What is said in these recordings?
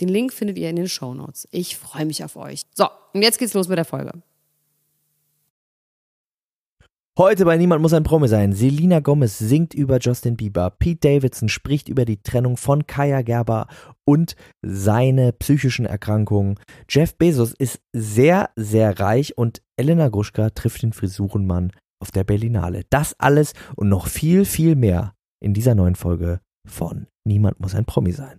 Den Link findet ihr in den Show Notes. Ich freue mich auf euch. So, und jetzt geht's los mit der Folge. Heute bei Niemand muss ein Promi sein. Selina Gomez singt über Justin Bieber. Pete Davidson spricht über die Trennung von Kaya Gerber und seine psychischen Erkrankungen. Jeff Bezos ist sehr, sehr reich und Elena Gruschka trifft den Frisurenmann auf der Berlinale. Das alles und noch viel, viel mehr in dieser neuen Folge von Niemand muss ein Promi sein.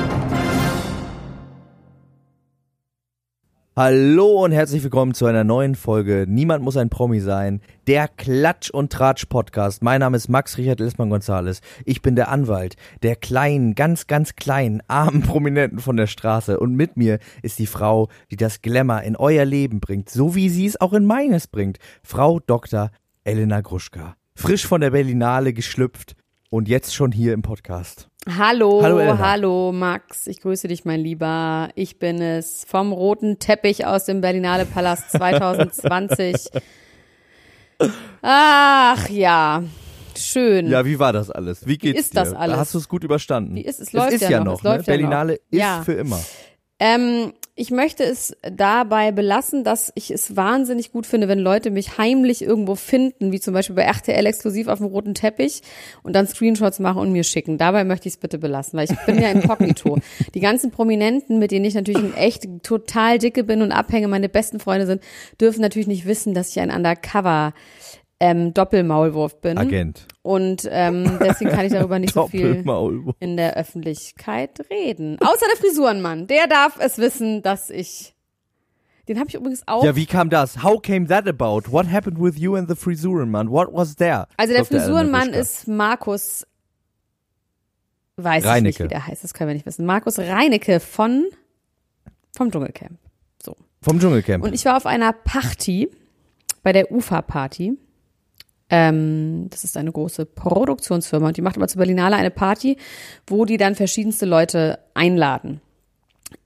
Hallo und herzlich willkommen zu einer neuen Folge Niemand muss ein Promi sein, der Klatsch und Tratsch Podcast. Mein Name ist Max Richard Lissmann Gonzales. Ich bin der Anwalt der kleinen, ganz, ganz kleinen, armen Prominenten von der Straße. Und mit mir ist die Frau, die das Glamour in euer Leben bringt, so wie sie es auch in meines bringt. Frau Dr. Elena Gruschka. Frisch von der Berlinale geschlüpft und jetzt schon hier im Podcast. Hallo, hallo, hallo, Max. Ich grüße dich, mein Lieber. Ich bin es vom roten Teppich aus dem Berlinale Palast 2020. Ach ja, schön. Ja, wie war das alles? Wie geht's wie ist dir? das alles? Hast du es gut überstanden? Wie ist es? Läuft es ist ja, noch. noch ne? Berlinale ist ja. für immer. Ähm, ich möchte es dabei belassen, dass ich es wahnsinnig gut finde, wenn Leute mich heimlich irgendwo finden, wie zum Beispiel bei RTL exklusiv auf dem roten Teppich und dann Screenshots machen und mir schicken. Dabei möchte ich es bitte belassen, weil ich bin ja inkognito. Die ganzen Prominenten, mit denen ich natürlich ein echt total dicke bin und abhänge, meine besten Freunde sind, dürfen natürlich nicht wissen, dass ich ein Undercover ähm, Doppelmaulwurf bin. Agent. Und ähm, deswegen kann ich darüber nicht so viel in der Öffentlichkeit reden. Außer der Frisurenmann. Der darf es wissen, dass ich. Den habe ich übrigens auch. Ja, wie kam das? How came that about? What happened with you and the Frisurenmann? What was there? Also der Frisurenmann ist Markus. Weiß Reinecke. ich nicht, wie der heißt. Das können wir nicht wissen. Markus Reinecke von vom Dschungelcamp. So. Vom Dschungelcamp. Und ich war auf einer Party bei der UFA-Party. Ähm, das ist eine große Produktionsfirma und die macht aber zu Berlinale eine Party, wo die dann verschiedenste Leute einladen.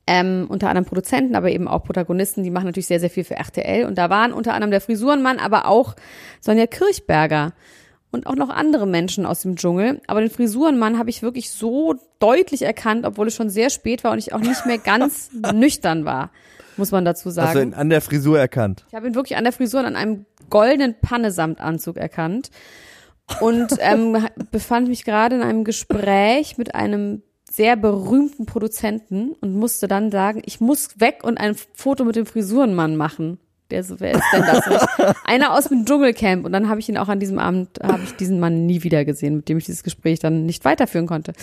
Ähm, unter anderem Produzenten, aber eben auch Protagonisten, die machen natürlich sehr, sehr viel für RTL. Und da waren unter anderem der Frisurenmann, aber auch Sonja Kirchberger und auch noch andere Menschen aus dem Dschungel. Aber den Frisurenmann habe ich wirklich so deutlich erkannt, obwohl es schon sehr spät war und ich auch nicht mehr ganz nüchtern war, muss man dazu sagen. Hast du ihn an der Frisur erkannt? Ich habe ihn wirklich an der Frisur und an einem goldenen Pannesamtanzug erkannt. Und ähm, befand mich gerade in einem Gespräch mit einem sehr berühmten Produzenten und musste dann sagen, ich muss weg und ein Foto mit dem Frisurenmann machen der so, wer ist denn das nicht? Einer aus dem Dschungelcamp. Und dann habe ich ihn auch an diesem Abend, habe ich diesen Mann nie wieder gesehen, mit dem ich dieses Gespräch dann nicht weiterführen konnte.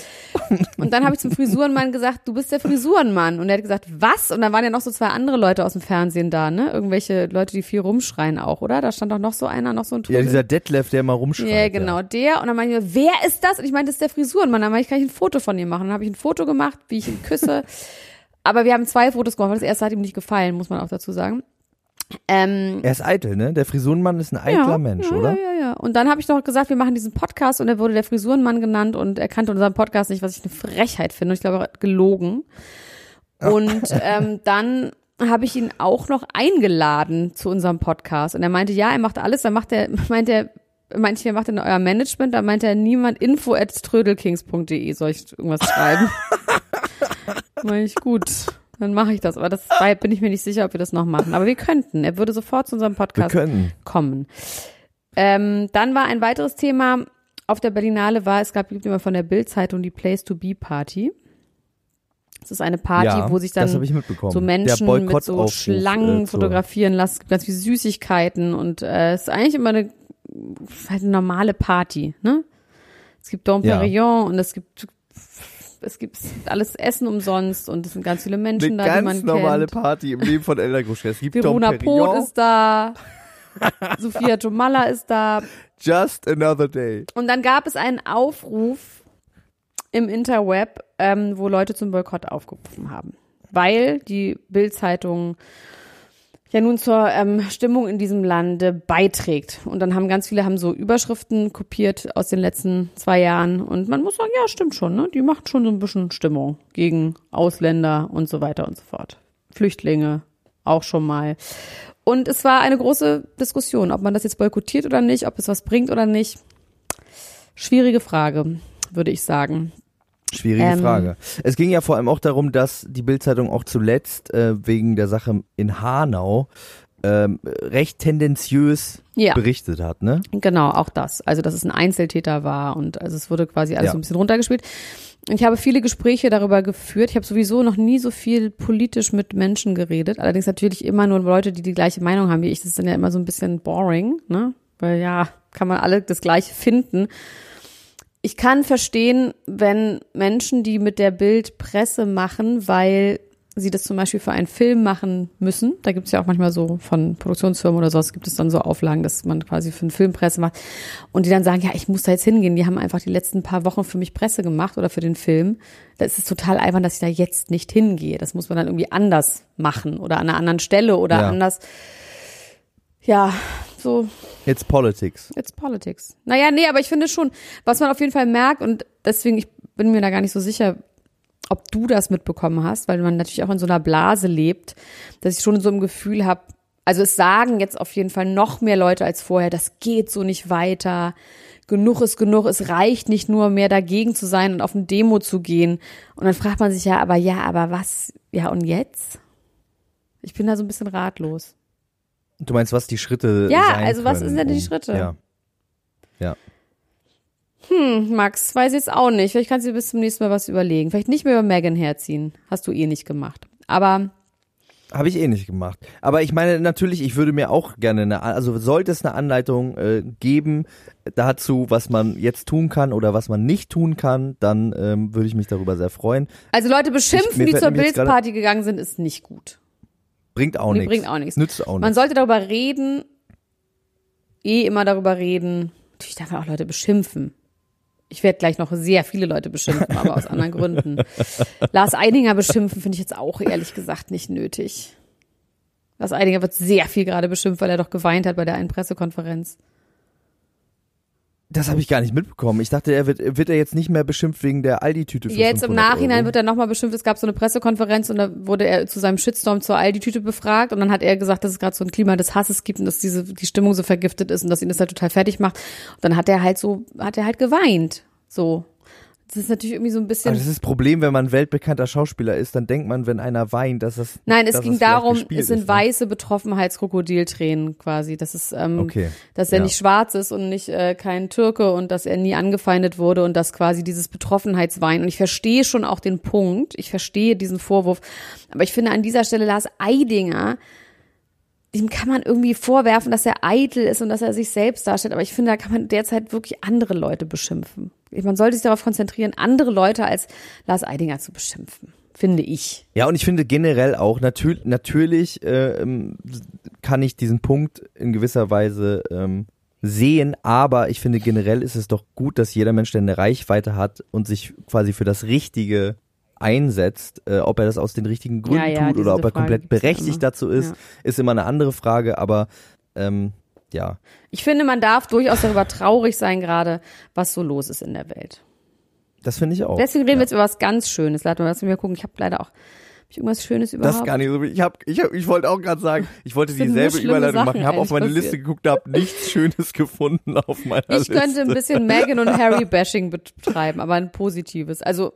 Und dann habe ich zum Frisurenmann gesagt, du bist der Frisurenmann. Und er hat gesagt, was? Und dann waren ja noch so zwei andere Leute aus dem Fernsehen da, ne? Irgendwelche Leute, die viel rumschreien auch, oder? Da stand auch noch so einer, noch so ein Trudel. Ja, dieser Detlef, der mal rumschreit. Ja, genau, ja. der. Und dann meinte ich, wer ist das? Und ich meinte, das ist der Frisurenmann. Dann meinte ich, kann ich ein Foto von ihm machen. Dann habe ich ein Foto gemacht, wie ich ihn küsse. Aber wir haben zwei Fotos gemacht, das erste hat ihm nicht gefallen, muss man auch dazu sagen. Ähm, er ist eitel, ne? Der Frisurenmann ist ein eitler ja, Mensch, ja, oder? Ja, ja, ja. Und dann habe ich noch gesagt, wir machen diesen Podcast und er wurde der Frisurenmann genannt und er kannte unseren Podcast nicht, was ich eine Frechheit finde. Und ich glaube, gelogen. Und ähm, dann habe ich ihn auch noch eingeladen zu unserem Podcast. Und er meinte, ja, er macht alles. Dann macht er, meint er, meinte ich, wer macht denn euer Management? Da meinte er, niemand info at trödelkings.de soll ich irgendwas schreiben. meine ich, gut dann mache ich das. Aber das bin ich mir nicht sicher, ob wir das noch machen. Aber wir könnten. Er würde sofort zu unserem Podcast kommen. Ähm, dann war ein weiteres Thema auf der Berlinale war, es gab gibt immer von der Bild-Zeitung die Place to Be Party. Das ist eine Party, Ja, wo sich dann so Menschen mit so Schlangen äh, fotografieren lassen. Es gibt ganz viele Süßigkeiten und äh, es ist eigentlich immer eine, halt eine normale Party, ne? Es gibt Dom Ja. Perignon und es gibt es gibt alles Essen umsonst und es sind ganz viele Menschen Eine da, die man ganz normale kennt. Party im Leben von Elena Gruschka. Es gibt Verona Pot ist da. Sophia Tomalla ist da. just another day. Und dann gab es einen Aufruf im Interweb, ähm, wo Leute zum Boykott aufgerufen haben. Weil die Bild-Zeitung ja nun zur ähm, Stimmung in diesem Lande beiträgt. Und dann haben ganz viele haben so Überschriften kopiert aus den letzten zwei Jahren. Und man muss sagen, ja, stimmt schon, ne? Die machen schon so ein bisschen Stimmung gegen Ausländer und so weiter und so fort. Flüchtlinge auch schon mal. Und es war eine große Diskussion, ob man das jetzt boykottiert oder nicht, ob es was bringt oder nicht. Schwierige Frage, würde ich sagen. Schwierige Ähm, Frage. Es ging ja vor allem auch darum, dass die Bildzeitung auch zuletzt äh, wegen der Sache in Hanau ähm, recht tendenziös Ja. berichtet hat, ne? Genau, auch das. Also, dass es ein Einzeltäter war und also es wurde quasi alles Ja. so ein bisschen runtergespielt. Ich habe viele Gespräche darüber geführt. Ich habe sowieso noch nie so viel politisch mit Menschen geredet. Allerdings natürlich immer nur Leute, die die gleiche Meinung haben wie ich. Das ist dann ja immer so ein bisschen boring, ne? Weil ja, kann man alle das Gleiche finden. Ich kann verstehen, wenn Menschen, die mit der Bild Presse machen, weil sie das zum Beispiel für einen Film machen müssen. Da gibt es ja auch manchmal so von Produktionsfirmen oder sowas, gibt es dann so Auflagen, dass man quasi für einen Film Presse macht. Und die dann sagen, ja, ich muss da jetzt hingehen. Die haben einfach die letzten paar Wochen für mich Presse gemacht oder für den Film. Da ist es total albern, dass ich da jetzt nicht hingehe. Das muss man dann irgendwie anders machen oder an einer anderen Stelle oder Ja. anders. Ja, so It's politics. It's politics. Naja, nee, aber ich finde schon, was man auf jeden Fall merkt und deswegen, ich bin mir da gar nicht so sicher, ob du das mitbekommen hast, weil man natürlich auch in so einer Blase lebt, dass ich schon so ein Gefühl habe, also es sagen jetzt auf jeden Fall noch mehr Leute als vorher, das geht so nicht weiter. Genug ist genug, es reicht nicht nur mehr dagegen zu sein und auf eine Demo zu gehen. Und dann fragt man sich ja, aber ja, aber was, ja und jetzt? Ich bin da so ein bisschen ratlos. Du meinst, was die Schritte Ja, also was sind denn die um- Schritte? Ja. Ja. Max, weiß jetzt auch nicht. Vielleicht kannst du dir bis zum nächsten Mal was überlegen. Vielleicht nicht mehr über Megan herziehen. Hast du eh nicht gemacht. Aber Habe ich eh nicht gemacht. Aber ich meine, natürlich, ich würde mir auch gerne eine, also sollte es eine Anleitung äh, geben dazu, was man jetzt tun kann oder was man nicht tun kann, dann ähm, würde ich mich darüber sehr freuen. also Leute Ich- beschimpfen, mir die zur Bildsparty gegangen sind, ist nicht gut. Bringt auch nichts. bringt auch nichts. Nützt auch Man nichts. sollte darüber reden, eh immer darüber reden. Natürlich darf man auch Leute beschimpfen. Ich werde gleich noch sehr viele Leute beschimpfen, aber aus anderen Gründen. Lars Eidinger beschimpfen finde ich jetzt auch ehrlich gesagt nicht nötig. Lars Eidinger wird sehr viel gerade beschimpft, weil er doch geweint hat bei der einen Pressekonferenz. Das habe ich gar nicht mitbekommen. Ich dachte, er wird, wird er jetzt nicht mehr beschimpft wegen der Aldi-Tüte Jetzt im 500 Nachhinein Euro. wird er nochmal beschimpft. Es gab so eine Pressekonferenz und da wurde er zu seinem Shitstorm zur Aldi-Tüte befragt und dann hat er gesagt, dass es gerade so ein Klima des Hasses gibt und dass diese die Stimmung so vergiftet ist und dass ihn das halt total fertig macht. Und dann hat er halt so, hat er halt geweint. So. Das ist natürlich irgendwie so ein bisschen. Aber das ist das Problem, wenn man weltbekannter Schauspieler ist, dann denkt man, wenn einer weint, dass das. Nein, es ging darum, es sind ist, ne? weiße Betroffenheitskrokodiltränen quasi. Das ist, ähm, Okay, dass er ja. nicht schwarz ist und nicht äh, kein Türke und dass er nie angefeindet wurde und dass quasi dieses Betroffenheitswein. Und ich verstehe schon auch den Punkt, ich verstehe diesen Vorwurf, aber ich finde an dieser Stelle Lars Eidinger, dem kann man irgendwie vorwerfen, dass er eitel ist und dass er sich selbst darstellt. Aber ich finde, da kann man derzeit wirklich andere Leute beschimpfen. Man sollte sich darauf konzentrieren, andere Leute als Lars Eidinger zu beschimpfen, finde ich. Ja, und ich finde generell auch, natür natürlich ähm, kann ich diesen Punkt in gewisser Weise ähm, sehen, aber ich finde generell ist es doch gut, dass jeder Mensch, der eine Reichweite hat und sich quasi für das Richtige einsetzt, äh, ob er das aus den richtigen Gründen Ja, ja, tut oder ob er Frage komplett berechtigt immer. dazu ist, Ja. ist immer eine andere Frage, aber ähm, ja. Ich finde, man darf durchaus darüber traurig sein, gerade was so los ist in der Welt. Das finde ich auch. Deswegen reden ja. wir jetzt über was ganz Schönes. Lass mal mal gucken. Ich habe leider auch hab ich irgendwas Schönes überhaupt. Das ist gar nicht so. Ich hab, ich, hab, ich wollte auch gerade sagen, ich wollte dieselbe Überleitung machen, Sachen habe auf meine eigentlich Liste passiert. geguckt, habe nichts Schönes gefunden auf meiner ich Liste. könnte ein bisschen Meghan und Harry Bashing betreiben, aber ein positives. Also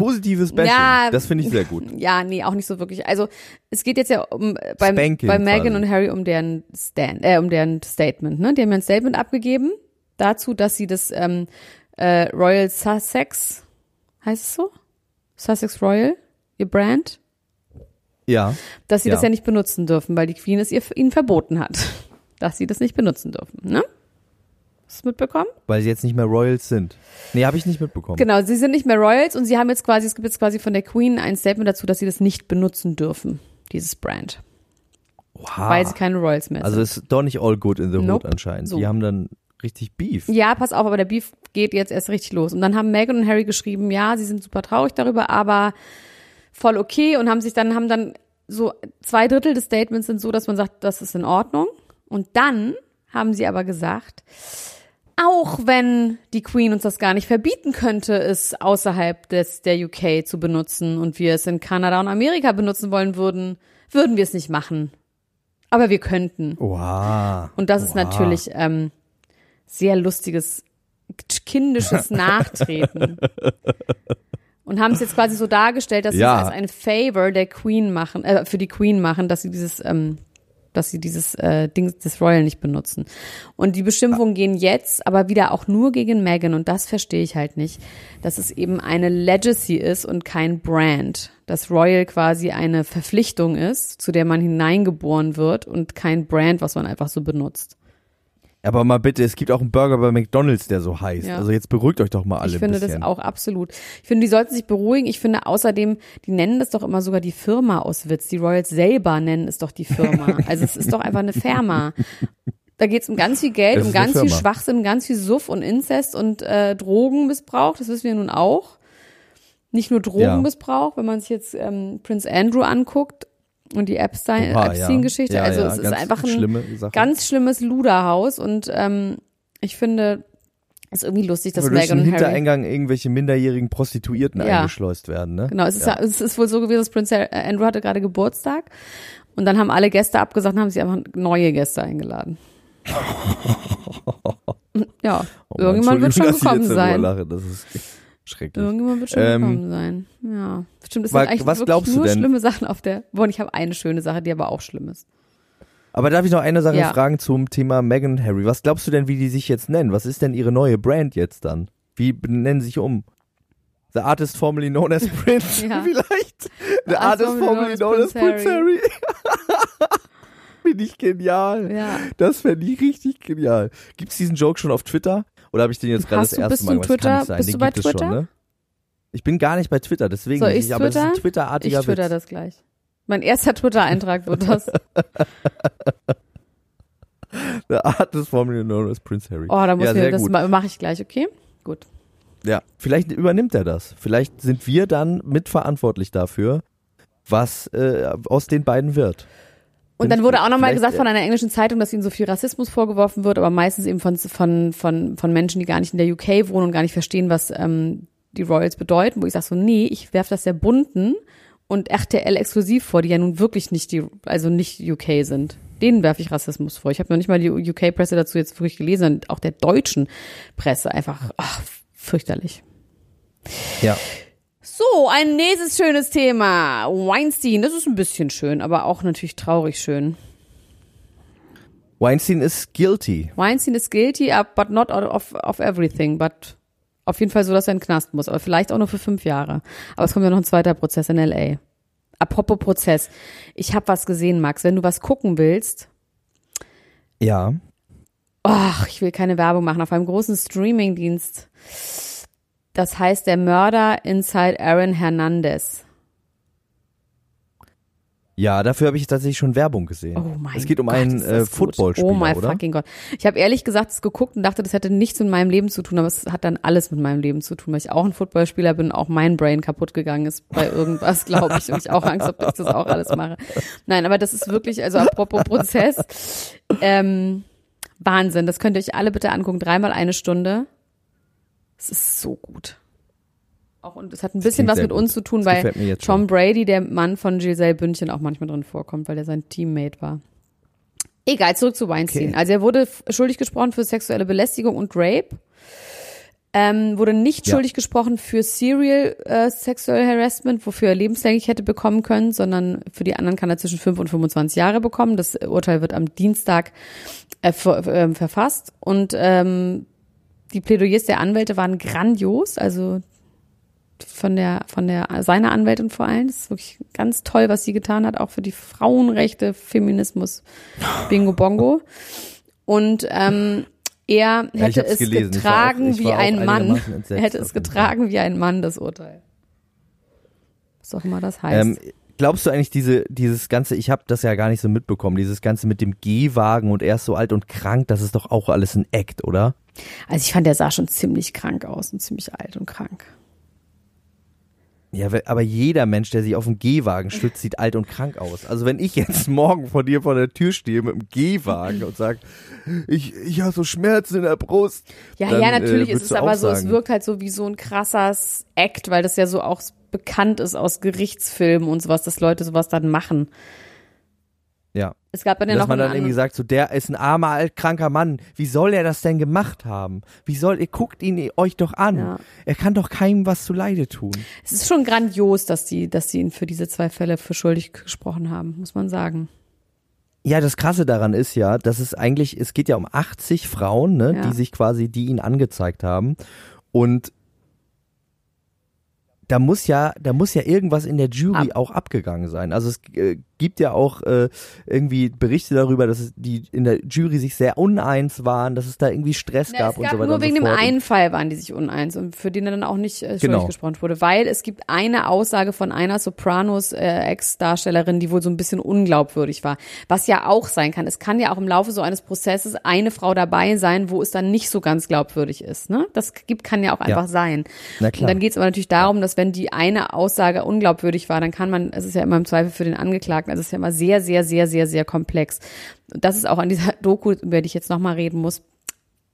Positives Bashing, Ja, das finde ich sehr gut. ja, nee, auch nicht so wirklich. Also es geht jetzt ja um beim, Spanking bei Meghan quasi. und Harry um deren Stand, äh, um deren Statement. Ne, die haben ja ein Statement abgegeben dazu, dass sie das ähm, äh, Royal Sussex heißt es so Sussex Royal, ihr Brand, Ja. dass sie Ja. das ja nicht benutzen dürfen, weil die Queen es ihr, ihnen verboten hat, dass sie das nicht benutzen dürfen. Ne? Hast du mitbekommen? Weil sie jetzt nicht mehr Royals sind. Nee, habe ich nicht mitbekommen. Genau, sie sind nicht mehr Royals und sie haben jetzt quasi, es gibt jetzt quasi von der Queen ein Statement dazu, dass sie das nicht benutzen dürfen, dieses Brand, Wow. weil sie keine Royals mehr sind. Also ist doch nicht all good in the Nope. hood anscheinend. So. Die haben dann richtig Beef. Ja, pass auf, aber der Beef geht jetzt erst richtig los. Und dann haben Meghan und Harry geschrieben, ja, sie sind super traurig darüber, aber voll okay und haben sich dann, haben dann so zwei Drittel des Statements sind so, dass man sagt, das ist in Ordnung. Und dann haben sie aber gesagt, auch wenn die Queen uns das gar nicht verbieten könnte, es außerhalb des, der UK zu benutzen und wir es in Kanada und Amerika benutzen wollen würden, würden wir es nicht machen. Aber wir könnten. Wow. Und das ist Wow. natürlich ähm, sehr lustiges, kindisches Nachtreten. Und haben es jetzt quasi so dargestellt, dass Ja. sie es als ein Favor der Queen machen, äh, für die Queen machen, dass sie dieses, ähm, dass sie dieses äh, Ding des Royal nicht benutzen. Und die Beschimpfungen gehen jetzt aber wieder auch nur gegen Meghan und das verstehe ich halt nicht, dass es eben eine Legacy ist und kein Brand. Dass Royal quasi eine Verpflichtung ist, zu der man hineingeboren wird und kein Brand, was man einfach so benutzt. Aber mal bitte, es gibt auch einen Burger bei McDonalds, der so heißt. Ja. Also jetzt beruhigt euch doch mal alle Ich finde das auch absolut. Ich finde, die sollten sich beruhigen. Ich finde außerdem, die nennen das doch immer sogar die Firma aus Witz. Die Royals selber nennen es doch die Firma. Also es ist doch einfach eine Firma. Da geht es um ganz viel Geld, Es um ganz viel. Schwachsinn, um ganz viel Suff und Inzest und äh, Drogenmissbrauch. Das wissen wir nun auch. Nicht nur Drogenmissbrauch, wenn man sich jetzt ähm, Prince Andrew anguckt und die Epstein- Oha, ja. Epstein-Geschichte. Ja, also ja, es ist einfach ein schlimme ganz schlimmes Luderhaus und ähm, ich finde, es ist irgendwie lustig, dass Meghan und Harry Hintereingang irgendwelche minderjährigen Prostituierten eingeschleust werden, ne? Genau, es ist, es ist wohl so gewesen, dass Prince Andrew hatte gerade Geburtstag und dann haben alle Gäste abgesagt und haben sie einfach neue Gäste eingeladen. ja, Oh Mann, irgendjemand wird schon gekommen sein. Lache. Das ist schrecklich. Irgendjemand wird schon Ähm, gekommen sein. Ja, stimmt. Es sind eigentlich was wirklich nur schlimme Sachen auf der. Boah, und ich habe eine schöne Sache, die aber auch schlimm ist. Aber darf ich noch eine Sache Ja. fragen zum Thema Meghan und Harry? Was glaubst du denn, wie die sich jetzt nennen? Was ist denn ihre neue Brand jetzt dann? Wie benennen sie sich um? The artist formerly known as Prince, Ja. vielleicht? The, The artist formerly known as Prince Harry. Finde ich genial. Ja. Das fände ich richtig genial. Gibt's diesen Joke schon auf Twitter? Oder habe ich den jetzt gerade das du- erste bist Mal du gemacht? Das Twitter? Nicht. Bist den du bei es schon, Twitter? ne? Ich bin gar nicht bei Twitter, deswegen Soll nicht. ich's Aber es ist ein twittern? Ich Twitter-artiger twitter Witz. das gleich. Mein erster Twitter-Eintrag wird das. The artist formerly known as Prince Harry. Oh, da muss ja, ich, sehr das mache ich gleich, okay? Gut. Ja, vielleicht übernimmt er das. Vielleicht sind wir dann mitverantwortlich dafür, was äh, aus den beiden wird. Und dann wurde auch nochmal gesagt von einer englischen Zeitung, dass ihnen so viel Rassismus vorgeworfen wird, aber meistens eben von, von, von, von Menschen, die gar nicht in der UK wohnen und gar nicht verstehen, was ähm, die Royals bedeuten, wo ich sage so, nee, ich werf das der Bunten und RTL exklusiv vor, die ja nun wirklich nicht die, also nicht UK sind. Denen werfe ich Rassismus vor. Ich habe noch nicht mal die UK-Presse dazu jetzt wirklich gelesen, und auch der deutschen Presse einfach ach, fürchterlich. Ja. So, ein nächstes schönes Thema. Weinstein, das ist ein bisschen schön, aber auch natürlich traurig schön. Weinstein ist guilty. Weinstein ist guilty, uh, but not of, of everything, but auf jeden Fall so, dass er in den Knast muss, aber vielleicht auch nur für fünf Jahre. Aber es kommt ja noch ein zweiter Prozess in L.A. Apropos Prozess. Ich habe was gesehen, Max. Wenn du was gucken willst, Ja. ach, ich will keine Werbung machen, auf einem großen Streamingdienst. Das heißt Der Mörder Inside Aaron Hernandez. Ja, dafür habe ich tatsächlich schon Werbung gesehen. Oh mein es geht um Gott, einen äh. Footballspieler, Oh mein fucking Gott. Ich habe ehrlich gesagt es geguckt und dachte, das hätte nichts mit meinem Leben zu tun, aber es hat dann alles mit meinem Leben zu tun, weil ich auch ein Footballspieler bin auch mein Brain kaputt gegangen ist bei irgendwas, glaube ich, und ich auch Angst habe, dass ich das auch alles mache. Nein, aber das ist wirklich, also apropos Prozess, ähm, Wahnsinn. Das könnt ihr euch alle bitte angucken. Dreimal eine Stunde. Es ist so gut. Auch und es hat ein bisschen was mit uns gut. zu tun, Das weil Tom schon. Brady, der Mann von Giselle Bündchen, auch manchmal drin vorkommt, weil er sein Teammate war. Egal, zurück zu Weinstein. Okay. Also er wurde schuldig gesprochen für sexuelle Belästigung und Rape. Ähm, wurde nicht Ja. schuldig gesprochen für Serial äh, Sexual Harassment, wofür er lebenslänglich hätte bekommen können, sondern für die anderen kann er zwischen 5 und 25 Jahre bekommen. Das Urteil wird am Dienstag äh, ver ähm, verfasst. Und ähm, die Plädoyers der Anwälte waren grandios. Also von der, von der, seiner Anwältin vor allem. Das ist wirklich ganz toll, was sie getan hat, auch für die Frauenrechte, Feminismus, Bingo Bongo. Und ähm, er hätte es gelesen. getragen auch- wie ein Mann. Er hätte es getragen wie ein Mann, das Urteil. Was auch immer das heißt. Ähm, glaubst du eigentlich diese, dieses ganze, ich habe das ja gar nicht so mitbekommen, dieses ganze mit dem Gehwagen und er ist so alt und krank, das ist doch auch alles ein Act, oder? also ich fand, der sah schon ziemlich krank aus und ziemlich alt und krank. Ja, aber jeder Mensch, der sich auf dem Gehwagen stützt, sieht alt und krank aus. Also wenn ich jetzt morgen vor dir vor der Tür stehe mit dem Gehwagen und sag, ich, ich habe so Schmerzen in der Brust. Ja, dann, ja, natürlich äh, ist es aber so, es sagen, wirkt halt so wie so ein krasser Act, weil das ja so auch bekannt ist aus Gerichtsfilmen und sowas, dass Leute sowas dann machen. Ja. Es gab dann ja Dass noch man dann irgendwie sagt, so der ist ein armer, altkranker Mann. Wie soll er das denn gemacht haben? Wie soll, ihr guckt ihn euch doch an. Ja. Er kann doch keinem was zu Leide tun. Es ist schon grandios, dass die, dass sie ihn für diese zwei Fälle für schuldig gesprochen haben, muss man sagen. Ja, das Krasse daran ist ja, dass es eigentlich, es geht ja um 80 Frauen, ne, Ja. die sich quasi, die ihn angezeigt haben. Und da muss ja, da muss ja irgendwas in der Jury Ab- auch abgegangen sein. Also es äh, gibt ja auch äh, irgendwie Berichte darüber, dass die in der Jury sich sehr uneins waren, dass es da irgendwie Stress Na, gab und gab so weiter nur wegen so dem einen Fall waren die sich uneins und für den dann auch nicht äh, Genau. gesprochen wurde, weil es gibt eine Aussage von einer Sopranos äh, Ex-Darstellerin, die wohl so ein bisschen unglaubwürdig war, was ja auch sein kann. Es kann ja auch im Laufe so eines Prozesses eine Frau dabei sein, wo es dann nicht so ganz glaubwürdig ist. Ne? Das gibt kann ja auch einfach sein. Na klar. Und dann geht es aber natürlich darum, dass wenn die eine Aussage unglaubwürdig war, dann kann man, es ist ja immer im Zweifel für den Angeklagten, also es ist ja immer sehr, sehr, sehr, sehr, sehr komplex. Und das ist auch an dieser Doku, über die ich jetzt nochmal reden muss,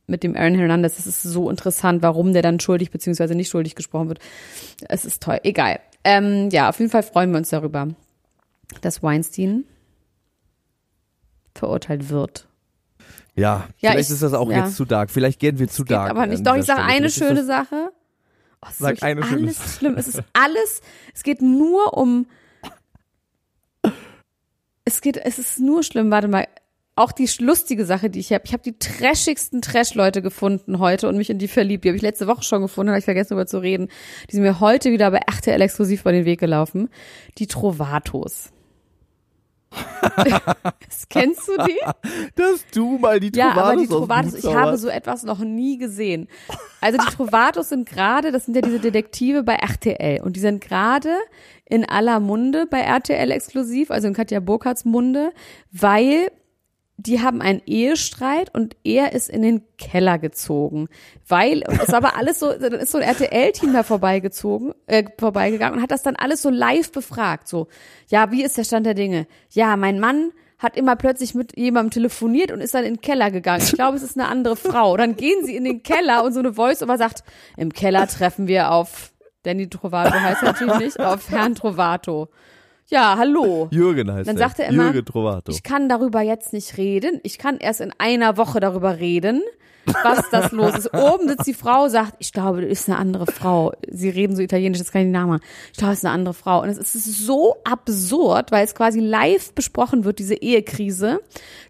mit dem Aaron Hernandez, das ist so interessant, warum der dann schuldig beziehungsweise nicht schuldig gesprochen wird. Es ist toll, egal. Ähm, ja, auf jeden Fall freuen wir uns darüber, dass Weinstein verurteilt wird. Ja, Ja, vielleicht ich- ist das auch ja. jetzt zu dark. Vielleicht gehen wir zu Geht dark. aber nicht. Doch, ich sage eine schöne Sache. Oh, es ist Sag eine schöne alles schlimm. Es ist alles, es geht nur um, es geht, es ist nur schlimm. Warte mal. Auch die lustige Sache, die ich habe. Ich habe die trashigsten Trash-Leute gefunden heute und mich in die verliebt. Die habe ich letzte Woche schon gefunden, habe ich vergessen darüber zu reden. Die sind mir heute wieder bei RTL exklusiv bei den Weg gelaufen. Die Trovatos. das kennst du die? Dass du mal die Ja, Trovatos aber die Trovatos, ich habe so etwas noch nie gesehen. Also die Trovatos sind gerade, das sind ja diese Detektive bei RTL und die sind gerade in aller Munde bei RTL exklusiv, also in Katja Burkhards Munde, weil die haben einen Ehestreit und er ist in den Keller gezogen, weil es aber alles so, dann ist so ein RTL-Team da vorbeigezogen, äh, vorbeigegangen und hat das dann alles so live befragt, so ja, wie ist der Stand der Dinge? Ja, mein Mann hat immer plötzlich mit jemandem telefoniert und ist dann in den Keller gegangen. Ich glaube, es ist eine andere Frau. Dann gehen sie in den Keller und so eine Voice-Over sagt, im Keller treffen wir auf Danny Trovato heißt natürlich nicht, auf Herrn Trovato. Ja, hallo. Jürgen heißt Dann er. sagt er immer, Jürgen Trovato. Ich kann darüber jetzt nicht reden. Ich kann erst in einer Woche darüber reden, was das los ist. Oben sitzt die Frau, sagt, ich glaube, das ist eine andere Frau. Sie reden so italienisch, das kann ich nicht nachmachen. Ich glaube, das ist eine andere Frau. Und es ist so absurd, weil es quasi live besprochen wird, diese Ehekrise.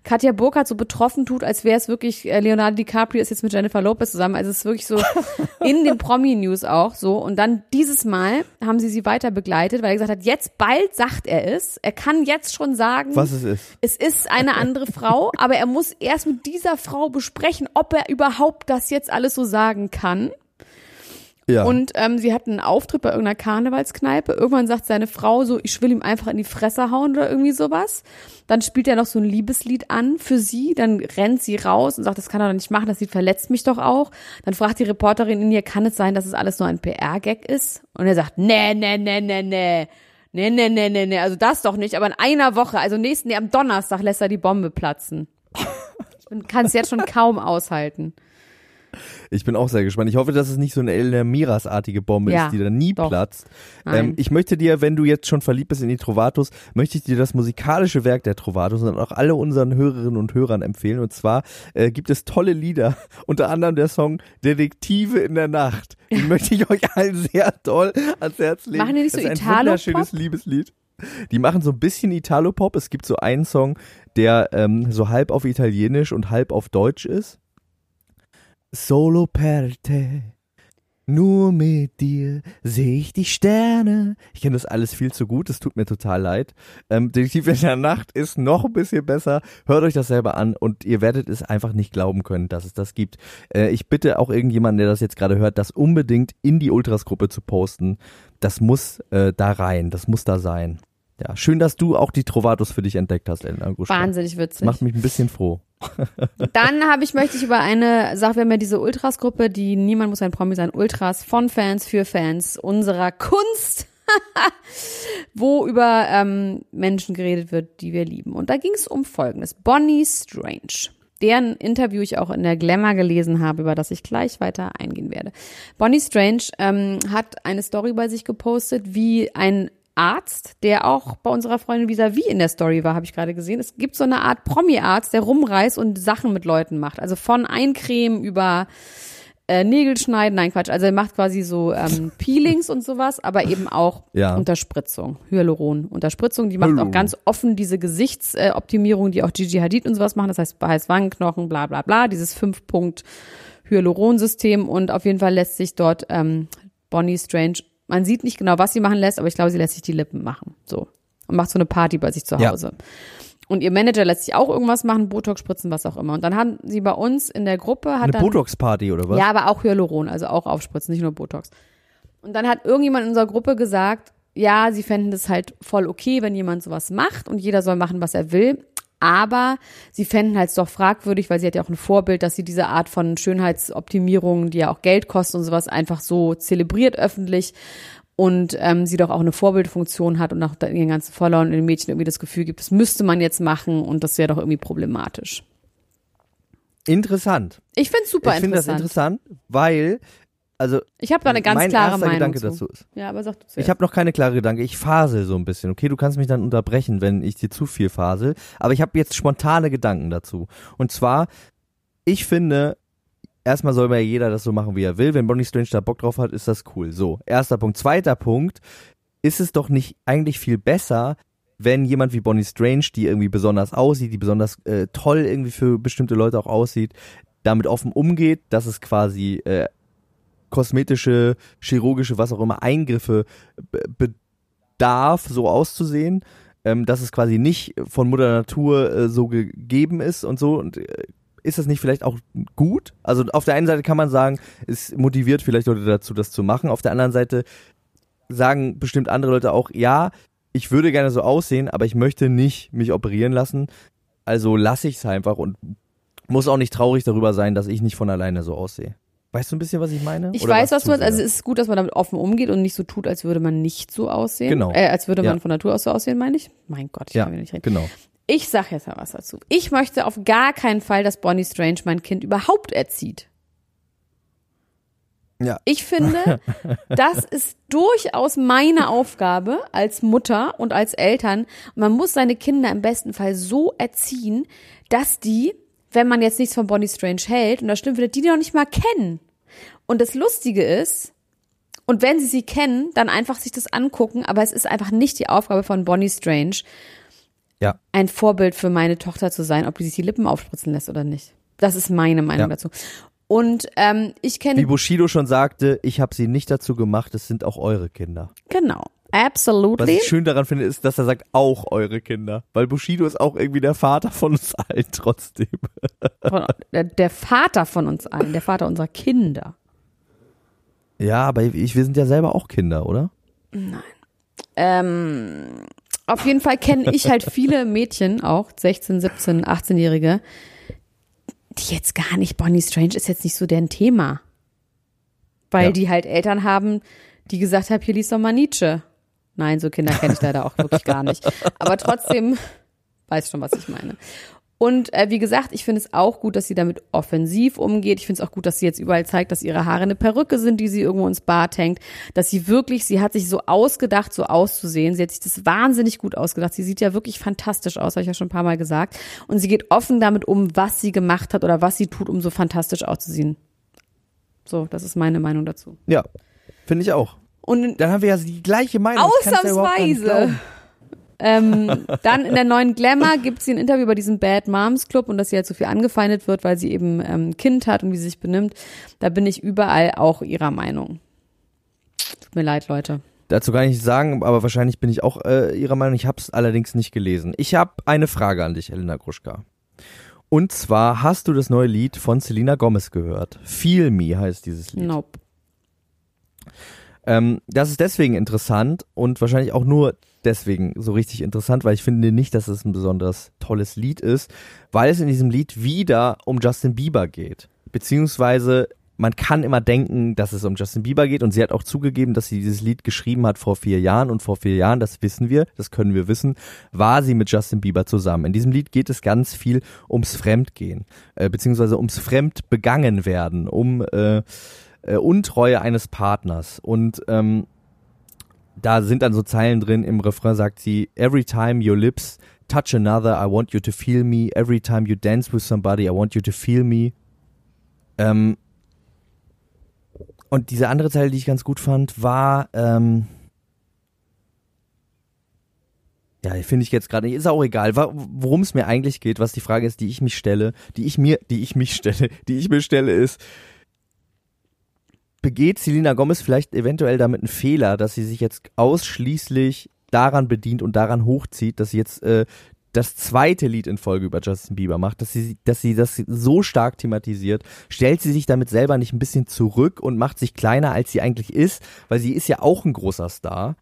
Katja Burkhardt so betroffen tut, als wäre es wirklich, äh, Leonardo DiCaprio ist jetzt mit Jennifer Lopez zusammen. Also es ist wirklich so in den Promi-News auch so. Und dann dieses Mal haben sie sie weiter begleitet, weil er gesagt hat, jetzt bald sagt er es. Er kann jetzt schon sagen, Was es ist. es ist eine andere Frau, aber er muss erst mit dieser Frau besprechen, ob er überhaupt das jetzt alles so sagen kann. Ja. Und ähm, sie hatten einen Auftritt bei irgendeiner Karnevalskneipe. Irgendwann sagt seine Frau so, ich will ihm einfach in die Fresse hauen oder irgendwie sowas. Dann spielt er noch so ein Liebeslied an für sie. Dann rennt sie raus und sagt, das kann er doch nicht machen, das Lied verletzt mich doch auch. Dann fragt die Reporterin in ihr, kann es sein, dass es alles nur ein PR-Gag ist? Und er sagt, nee, nee, nee, nee, nee. Nee, nee, nee, nee, nee, also das doch nicht. Aber in einer Woche, also nächsten, nee, am Donnerstag lässt er die Bombe platzen. Ich kann es jetzt schon kaum aushalten. Ich bin auch sehr gespannt. Ich hoffe, dass es nicht so eine Elena Miras-artige Bombe Ja, ist, die dann nie doch. platzt. Ähm, ich möchte dir, wenn du jetzt schon verliebt bist in die Trovatos, möchte ich dir das musikalische Werk der Trovatos und auch alle unseren Hörerinnen und Hörern empfehlen. Und zwar äh, gibt es tolle Lieder, unter anderem der Song Detektive in der Nacht. Den möchte ich euch allen sehr toll ans Herz legen. Machen die nicht so das ist ein Italo-Pop? wunderschönes Liebeslied. Die machen so ein bisschen Italo-Pop. Es gibt so einen Song, der ähm, so halb auf Italienisch und halb auf Deutsch ist. Solo per te. Nur mit dir sehe ich die Sterne. Ich kenne das alles viel zu gut, es tut mir total leid. Ähm, Detektiv in der Nacht ist noch ein bisschen besser. Hört euch das selber an und ihr werdet es einfach nicht glauben können, dass es das gibt. Äh, ich bitte auch irgendjemanden, der das jetzt gerade hört, das unbedingt in die Ultras-Gruppe zu posten. Das muss äh, da rein, das muss da sein. Ja, schön, dass du auch die Trovatos für dich entdeckt hast, Elena Gruschka. Wahnsinnig witzig. Das macht mich ein bisschen froh. Dann habe ich, möchte ich über eine Sache, wir haben ja diese Ultras-Gruppe, die Niemand muss ein Promi sein, Ultras von Fans für Fans unserer Kunst, wo über ähm, Menschen geredet wird, die wir lieben. Und da ging es um Folgendes. Bonnie Strange deren Interview ich auch in der Glamour gelesen habe, über das ich gleich weiter eingehen werde. Bonnie Strange ähm, hat eine Story bei sich gepostet, wie ein Arzt, der auch bei unserer Freundin Visavi in der Story war, habe ich gerade gesehen. Es gibt so eine Art Promi-Arzt, der rumreist und Sachen mit Leuten macht. Also von Eincremen über äh, Nägel schneiden, nein Quatsch. Also er macht quasi so ähm, Peelings und sowas, aber eben auch Ja. Unterspritzung, Hyaluron-Unterspritzung. Die macht Hyaluron. auch ganz offen diese Gesichtsoptimierung, die auch Gigi Hadid und sowas machen. Das heißt, bei Heißwangenknochen, bla bla bla. Dieses fünf-Punkt Hyaluron-System und auf jeden Fall lässt sich dort ähm, Bonnie Strange, man sieht nicht genau, was sie machen lässt, aber ich glaube, sie lässt sich die Lippen machen. So. Und macht so eine Party bei sich zu Ja. Hause. Und ihr Manager lässt sich auch irgendwas machen, Botox spritzen, was auch immer. Und dann haben sie bei uns in der Gruppe, hat Eine Botox-Party oder was? ja, aber auch Hyaluron, also auch aufspritzen, nicht nur Botox. Und dann hat irgendjemand in unserer Gruppe gesagt, ja, sie fänden das halt voll okay, wenn jemand sowas macht und jeder soll machen, was er will. Aber sie fänden halt doch fragwürdig, weil sie hat ja auch ein Vorbild, dass sie diese Art von Schönheitsoptimierung, die ja auch Geld kostet und sowas, einfach so zelebriert öffentlich und ähm, sie doch auch eine Vorbildfunktion hat und auch den ganzen Followern und den Mädchen irgendwie das Gefühl gibt, das müsste man jetzt machen und das wäre doch irgendwie problematisch. Interessant. Ich finde super ich finde das interessant. interessant, weil, also Ich habe da eine ganz mein klare Meinung Gedanke zu. dazu ist. Ja, aber sag du zuerst. Ich habe noch keine klare Gedanke. Ich fasel so ein bisschen. Okay, du kannst mich dann unterbrechen, wenn ich dir zu viel fasel. Aber ich habe jetzt spontane Gedanken dazu. Und zwar, ich finde, erstmal soll ja jeder das so machen, wie er will. Wenn Bonnie Strange da Bock drauf hat, ist das cool. So, erster Punkt. Zweiter Punkt, ist es doch nicht eigentlich viel besser, wenn jemand wie Bonnie Strange, die irgendwie besonders aussieht, die besonders äh, toll irgendwie für bestimmte Leute auch aussieht, damit offen umgeht, dass es quasi äh, kosmetische, chirurgische, was auch immer Eingriffe be- bedarf, so auszusehen, ähm, dass es quasi nicht von Mutter Natur äh, so gegeben ist und so und äh, ist das nicht vielleicht auch gut? Also auf der einen Seite kann man sagen, es motiviert vielleicht Leute dazu, das zu machen. Auf der anderen Seite sagen bestimmt andere Leute auch, ja, ich würde gerne so aussehen, aber ich möchte nicht mich operieren lassen. Also lasse ich es einfach und muss auch nicht traurig darüber sein, dass ich nicht von alleine so aussehe. Weißt du ein bisschen, was ich meine? Ich Oder weiß, was du meinst. Also es ist gut, dass man damit offen umgeht und nicht so tut, als würde man nicht so aussehen. Genau. Äh, als würde man Ja. von Natur aus so aussehen, meine ich. Mein Gott, ich ja, kann wieder nicht reden. genau. Ich sag jetzt mal was dazu. Ich möchte auf gar keinen Fall, dass Bonnie Strange mein Kind überhaupt erzieht. Ja. Ich finde, das ist durchaus meine Aufgabe als Mutter und als Eltern. Man muss seine Kinder im besten Fall so erziehen, dass die, wenn man jetzt nichts von Bonnie Strange hält, und das stimmt wieder, die die noch nicht mal kennen. Und das Lustige ist, und wenn sie sie kennen, dann einfach sich das angucken, aber es ist einfach nicht die Aufgabe von Bonnie Strange, Ja. ein Vorbild für meine Tochter zu sein, ob die sich die Lippen aufspritzen lässt oder nicht. Das ist meine Meinung Ja. dazu. Und ähm, ich kenne Wie Bushido schon sagte, ich habe sie nicht dazu gemacht, es sind auch eure Kinder. genau, Was absolutely. ich schön daran finde, ist, dass er sagt, auch eure Kinder. Weil Bushido ist auch irgendwie der Vater von uns allen trotzdem. Von, der, der Vater von uns allen, der Vater unserer Kinder. Ja, aber ich, wir sind ja selber auch Kinder, oder? Ähm, auf jeden Fall kenne ich halt viele Mädchen, auch 16, 17, 18-Jährige, die jetzt gar nicht, Bonnie Strange ist jetzt nicht so deren Thema. Weil Ja. die halt Eltern haben, die gesagt haben, hier liest doch mal Nietzsche. Nein, so Kinder kenne ich leider auch wirklich gar nicht. Aber trotzdem weiß schon, was ich meine. Und äh, wie gesagt, ich finde es auch gut, dass sie damit offensiv umgeht. Ich finde es auch gut, dass sie jetzt überall zeigt, dass ihre Haare eine Perücke sind, die sie irgendwo ins Bart hängt. Dass sie wirklich, sie hat sich so ausgedacht, so auszusehen. Sie hat sich das wahnsinnig gut ausgedacht. Sie sieht ja wirklich fantastisch aus, habe ich ja schon ein paar Mal gesagt. Und sie geht offen damit um, was sie gemacht hat oder was sie tut, um so fantastisch auszusehen. So, das ist meine Meinung dazu. Ja, finde ich auch. Und Dann haben wir ja die gleiche Meinung. Ausnahmsweise. Ähm, dann in der neuen Glamour gibt sie ein Interview über diesen Bad Moms Club und dass sie halt so viel angefeindet wird, weil sie eben ähm, ein Kind hat und wie sie sich benimmt. Da bin ich überall auch ihrer Meinung. Tut mir leid, Leute. Dazu kann ich nicht sagen, aber wahrscheinlich bin ich auch äh, Ihrer Meinung. Ich habe es allerdings nicht gelesen. Ich habe eine Frage an dich, Elena Gruschka. Und zwar hast du das neue Lied von Selena Gomez gehört. Feel Me heißt dieses Lied. Nope. Ähm, das ist deswegen interessant und wahrscheinlich auch nur deswegen so richtig interessant, weil ich finde nicht, dass es ein besonders tolles Lied ist, weil es in diesem Lied wieder um Justin Bieber geht. Beziehungsweise man kann immer denken, dass es um Justin Bieber geht und sie hat auch zugegeben, dass sie dieses Lied geschrieben hat vor vier Jahren und vor vier Jahren, das wissen wir, das können wir wissen, war sie mit Justin Bieber zusammen. In diesem Lied geht es ganz viel ums Fremdgehen, äh, beziehungsweise ums Fremdbegangen werden, um äh, äh, Untreue eines Partners. Und ähm, da sind dann so Zeilen drin, im Refrain sagt sie, every time your lips touch another, I want you to feel me, every time you dance with somebody, I want you to feel me. Ähm, und diese andere Zeile, die ich ganz gut fand, war, ähm, ja, finde ich jetzt gerade nicht, ist auch egal, worum es mir eigentlich geht, was die Frage ist, die ich mich stelle, die ich mir, die ich mich stelle, die ich mir stelle, ist, begeht Selena Gomez vielleicht eventuell damit einen Fehler, dass sie sich jetzt ausschließlich daran bedient und daran hochzieht, dass sie jetzt äh, das zweite Lied in Folge über Justin Bieber macht, dass sie, dass sie das so stark thematisiert, stellt sie sich damit selber nicht ein bisschen zurück und macht sich kleiner, als sie eigentlich ist, weil sie ist ja auch ein großer Star.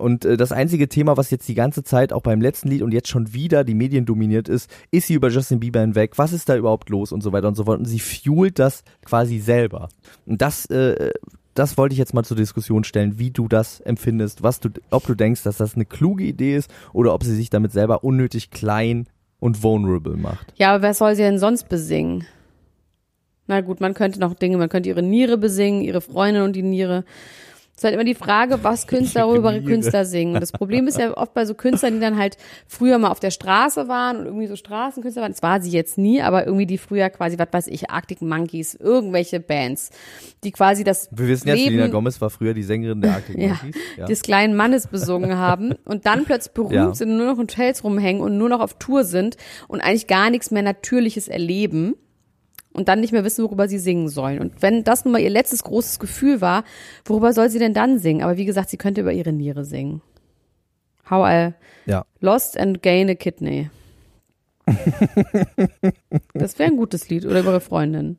Und äh, das einzige Thema, was jetzt die ganze Zeit auch beim letzten Lied und jetzt schon wieder die Medien dominiert ist, ist sie über Justin Bieber hinweg? Was ist da überhaupt los und so weiter und so fort? Und sie fuelt das quasi selber. Und das, äh, das wollte ich jetzt mal zur Diskussion stellen, wie du das empfindest, was du, ob du denkst, dass das eine kluge Idee ist oder ob sie sich damit selber unnötig klein und vulnerable macht. Ja, aber wer soll sie denn sonst besingen? Na gut, man könnte noch Dinge, man könnte ihre Niere besingen, ihre Freundin und die Niere. Es ist halt immer die Frage, was Künstler über Künstler singen. Und das Problem ist ja oft bei so Künstlern, die dann halt früher mal auf der Straße waren und irgendwie so Straßenkünstler waren. Das war sie jetzt nie, aber irgendwie die früher quasi, was weiß ich, Arctic Monkeys, irgendwelche Bands, die quasi das Wir wissen ja, Selena Gomez war früher die Sängerin der Arctic Monkeys. Ja, des kleinen Mannes besungen haben und dann plötzlich berühmt ja. sind und nur noch in Hotels rumhängen und nur noch auf Tour sind und eigentlich gar nichts mehr Natürliches erleben und dann nicht mehr wissen, worüber sie singen sollen. Und wenn das nun mal ihr letztes großes Gefühl war, worüber soll sie denn dann singen? Aber wie gesagt, sie könnte über ihre Niere singen. How I ja. lost and gain a kidney. das wäre ein gutes Lied oder über ihre Freundin.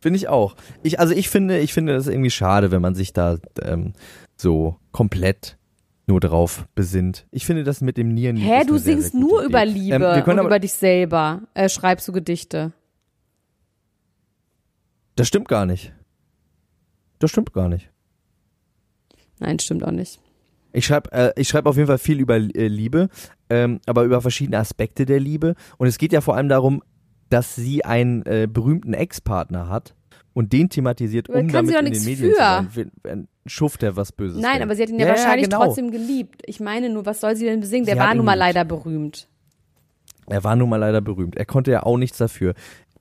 Finde ich auch. Ich, also ich finde, ich finde das irgendwie schade, wenn man sich da ähm, so komplett nur drauf besinnt. Ich finde das mit dem Nieren. Hä, du singst sehr, sehr nur Idee. über Liebe ähm, und über dich selber. Äh, schreibst du Gedichte. Das stimmt gar nicht. Das stimmt gar nicht. Nein, stimmt auch nicht. Ich schreibe äh, ich schreib auf jeden Fall viel über äh, Liebe, ähm, aber über verschiedene Aspekte der Liebe. Und es geht ja vor allem darum, dass sie einen äh, berühmten Ex-Partner hat und den thematisiert, um damit in den Medien für. zu sein. Ein Schuft, der was Böses Nein, denkt. aber sie hat ihn ja, ja wahrscheinlich genau. trotzdem geliebt. Ich meine nur, was soll sie denn besingen? Der sie war nun mal leider berühmt. Er war nun mal leider berühmt. Er konnte ja auch nichts dafür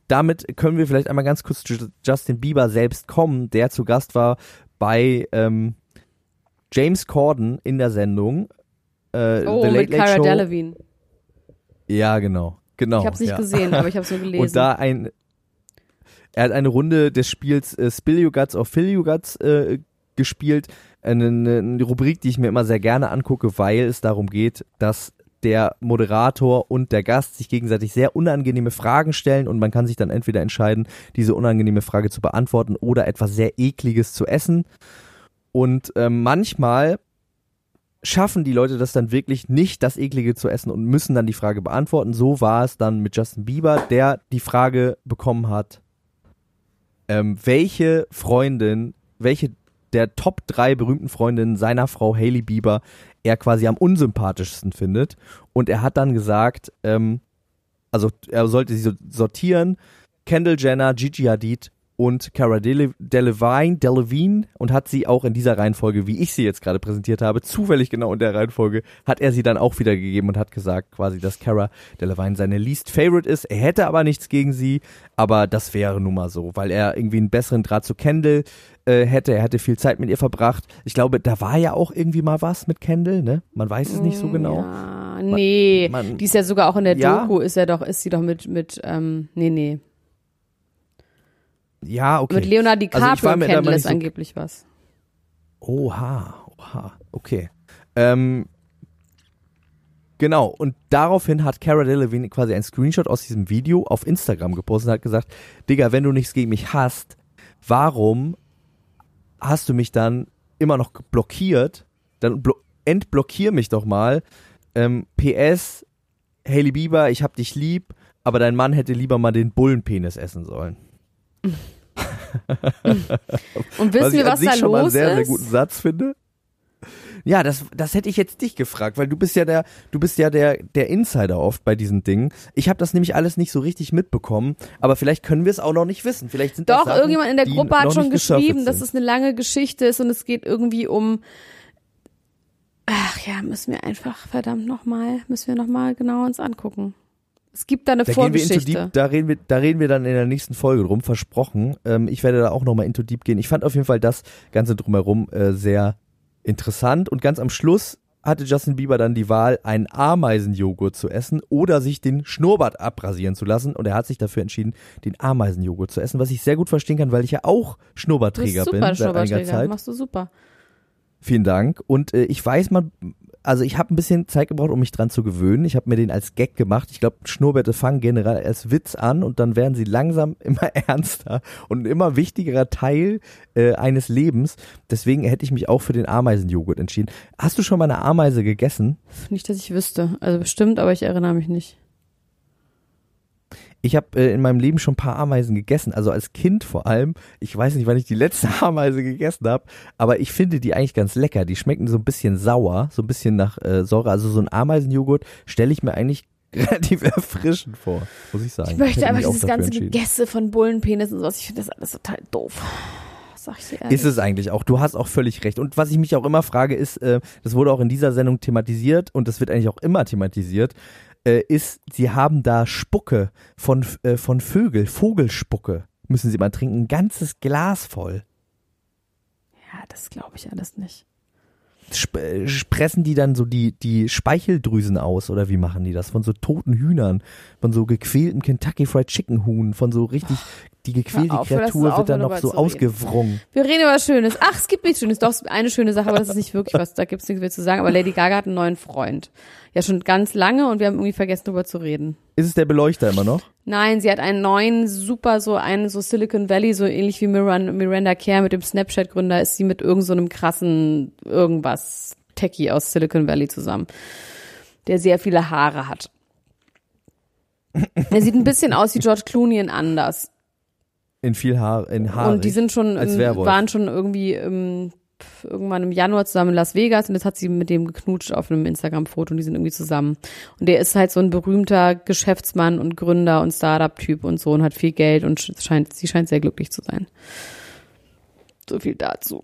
damit können wir vielleicht einmal ganz kurz zu Justin Bieber selbst kommen, der zu Gast war bei ähm, James Corden in der Sendung. Äh, oh, The Late mit Late Cara Show. Delevingne. Ja, genau. genau ich habe es nicht ja. gesehen, aber ich habe es nur gelesen. Und da ein, er hat eine Runde des Spiels äh, Spill You Guts or Fill You Guts äh, gespielt. Eine, eine Rubrik, die ich mir immer sehr gerne angucke, weil es darum geht, dass der Moderator und der Gast sich gegenseitig sehr unangenehme Fragen stellen und man kann sich dann entweder entscheiden, diese unangenehme Frage zu beantworten oder etwas sehr ekliges zu essen. Und äh, manchmal schaffen die Leute das dann wirklich nicht, das eklige zu essen und müssen dann die Frage beantworten. So war es dann mit Justin Bieber, der die Frage bekommen hat, ähm, welche Freundin, welche der Top drei berühmten Freundinnen seiner Frau Hailey Bieber er quasi am unsympathischsten findet. Und er hat dann gesagt, ähm, also er sollte sie sortieren, Kendall Jenner, Gigi Hadid und Cara Delevingne, Delevingne und hat sie auch in dieser Reihenfolge, wie ich sie jetzt gerade präsentiert habe, zufällig genau in der Reihenfolge, hat er sie dann auch wieder gegeben und hat gesagt quasi, dass Cara Delevingne seine least favorite ist. Er hätte aber nichts gegen sie, aber das wäre nun mal so, weil er irgendwie einen besseren Draht zu Kendall äh, hätte. Er hätte viel Zeit mit ihr verbracht. Ich glaube, da war ja auch irgendwie mal was mit Kendall, ne? Man weiß es nicht so genau. Ja, nee, man- die ist ja sogar auch in der Ja? Doku, ist ja doch, ist sie doch mit, mit, ähm, nee, nee. Ja, okay. Mit Leonardo Also DiCaprio war und Kendall ist so- angeblich was. Oha, oha, okay. Ähm, genau, und daraufhin hat Cara Delevingne quasi einen Screenshot aus diesem Video auf Instagram gepostet und hat gesagt, Digga, wenn du nichts gegen mich hast, warum hast du mich dann immer noch blockiert? Dann blo entblockier mich doch mal. Ähm, PS, Hailey Bieber, ich hab dich lieb, aber dein Mann hätte lieber mal den Bullenpenis essen sollen. Und wissen was wir, ich was da schon mal einen los sehr, sehr ist? guten Satz finde. Ja, das, das hätte ich jetzt dich gefragt, weil du bist ja der, du bist ja der, der Insider oft bei diesen Dingen. Ich habe das nämlich alles nicht so richtig mitbekommen, aber vielleicht können wir es auch noch nicht wissen. Vielleicht sind Doch, Sachen, irgendjemand in der Gruppe hat noch schon geschrieben, dass es eine lange Geschichte ist und es geht irgendwie um. Ach ja, müssen wir einfach verdammt nochmal, müssen wir nochmal genau uns angucken. Es gibt da eine da gehen wir into Vorgeschichte. deep, da reden wir, da reden wir dann in der nächsten Folge drum, versprochen. Ähm, ich werde da auch nochmal into deep gehen. Ich fand auf jeden Fall das Ganze drumherum äh, sehr interessant und ganz am Schluss hatte Justin Bieber dann die Wahl, einen Ameisenjoghurt zu essen oder sich den Schnurrbart abrasieren zu lassen. Und er hat sich dafür entschieden, den Ameisenjoghurt zu essen, was ich sehr gut verstehen kann, weil ich ja auch Schnurrbartträger bin super seit einiger Zeit. machst du super. Vielen Dank. Und äh, ich weiß mal, also ich habe ein bisschen Zeit gebraucht, um mich dran zu gewöhnen. Ich habe mir den als Gag gemacht. Ich glaube, Schnurrbärte fangen generell als Witz an und dann werden sie langsam immer ernster und ein immer wichtigerer Teil äh, eines Lebens. Deswegen hätte ich mich auch für den Ameisenjoghurt entschieden. Hast du schon mal eine Ameise gegessen? Nicht, dass ich wüsste. Also bestimmt, aber ich erinnere mich nicht. Ich habe äh, in meinem Leben schon ein paar Ameisen gegessen, also als Kind vor allem. Ich weiß nicht, wann ich die letzte Ameise gegessen habe, aber ich finde die eigentlich ganz lecker. Die schmecken so ein bisschen sauer, so ein bisschen nach äh, Säure. Also so ein Ameisenjoghurt stelle ich mir eigentlich relativ erfrischend vor, muss ich sagen. Ich möchte einfach dieses ganze. Gegesse von Bullenpenis und sowas. Ich finde das alles total doof. Sag ich dir ehrlich. Ist es eigentlich auch. Du hast auch völlig recht. Und was ich mich auch immer frage, ist, äh, das wurde auch in dieser Sendung thematisiert und das wird eigentlich auch immer thematisiert, äh, ist, sie haben da Spucke von, äh, von Vögel, Vogelspucke. Müssen sie mal trinken, ein ganzes Glas voll. Ja, das glaube ich alles nicht. Sp äh, pressen die dann so die, die Speicheldrüsen aus oder wie machen die das? Von so toten Hühnern, von so gequälten Kentucky Fried Chicken Huhn, von so richtig, die gequälte auf, Kreatur wird dann noch so ausgewrungen. Wir reden über was Schönes. Ach, es gibt nichts Schönes. Doch, eine schöne Sache, aber das ist nicht wirklich was. Da gibt es nichts mehr zu sagen. Aber Lady Gaga hat einen neuen Freund. Ja, schon ganz lange und wir haben irgendwie vergessen, darüber zu reden. Ist es der Beleuchter immer noch? Nein, sie hat einen neuen, super, so einen, so Silicon Valley, so ähnlich wie Miranda, Kerr mit dem Snapchat-Gründer, ist sie mit irgendeinem so einem krassen irgendwas Techie aus Silicon Valley zusammen, der sehr viele Haare hat. Er sieht ein bisschen aus wie George Clooney in anders. In viel Haar, in Haare. Und die sind schon, im, waren schon irgendwie im, pf, irgendwann im Januar zusammen in Las Vegas und jetzt hat sie mit dem geknutscht auf einem Instagram-Foto und die sind irgendwie zusammen. Und der ist halt so ein berühmter Geschäftsmann und Gründer und Startup-Typ und so und hat viel Geld und sch- scheint, sie scheint sehr glücklich zu sein. So viel dazu.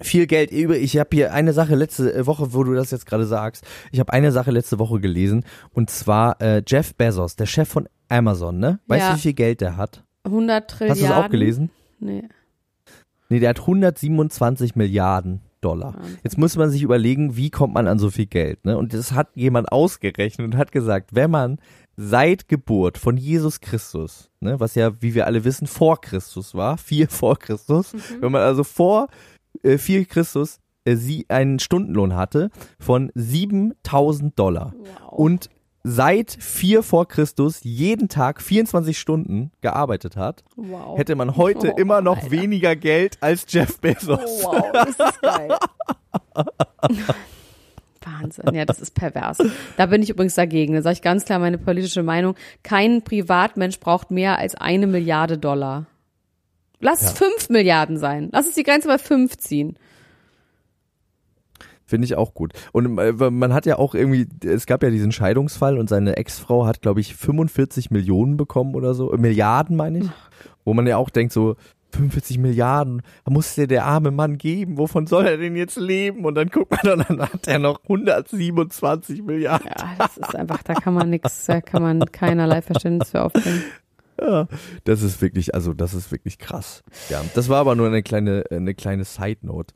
viel Geld übrig. Ich habe hier eine Sache letzte Woche, wo du das jetzt gerade sagst. Ich habe eine Sache letzte Woche gelesen und zwar äh, Jeff Bezos, der Chef von Amazon, ne? Weißt Ja. du, wie viel Geld der hat? 100 Trilliarden. Hast du das auch gelesen? Nee. Nee, der hat 127 Milliarden Dollar. Wahnsinn. Jetzt muss man sich überlegen, wie kommt man an so viel Geld, ne? Und das hat jemand ausgerechnet und hat gesagt, wenn man seit Geburt von Jesus Christus, ne, was ja, wie wir alle wissen, vor Christus war, vier vor Christus, wenn man also vor äh, vier Christus äh, sie einen Stundenlohn hatte von 7000 Dollar Wow. und seit vier vor Christus jeden Tag 24 Stunden gearbeitet hat, wow. hätte man heute Oh, immer noch Alter. weniger Geld als Jeff Bezos. Oh, wow, das ist geil. Wahnsinn, ja, das ist pervers. Da bin ich übrigens dagegen. Da sage ich ganz klar meine politische Meinung. Kein Privatmensch braucht mehr als eine Milliarde Dollar. Lass es fünf Milliarden sein. Lass es die Grenze bei fünf ziehen. Finde ich auch gut. Und äh, man hat ja auch irgendwie, es gab ja diesen Scheidungsfall und seine Ex-Frau hat, glaube ich, 45 Millionen bekommen oder so, äh, Milliarden meine ich. Wo man ja auch denkt so, 45 Milliarden, da muss dir der arme Mann geben, wovon soll er denn jetzt leben? Und dann guckt man dann, dann hat er noch 127 Milliarden. Ja, das ist einfach, da kann man nix, da kann man keinerlei Verständnis für aufbringen. Ja, das ist wirklich, also das ist wirklich krass. Ja, das war aber nur eine kleine, eine kleine Side Note.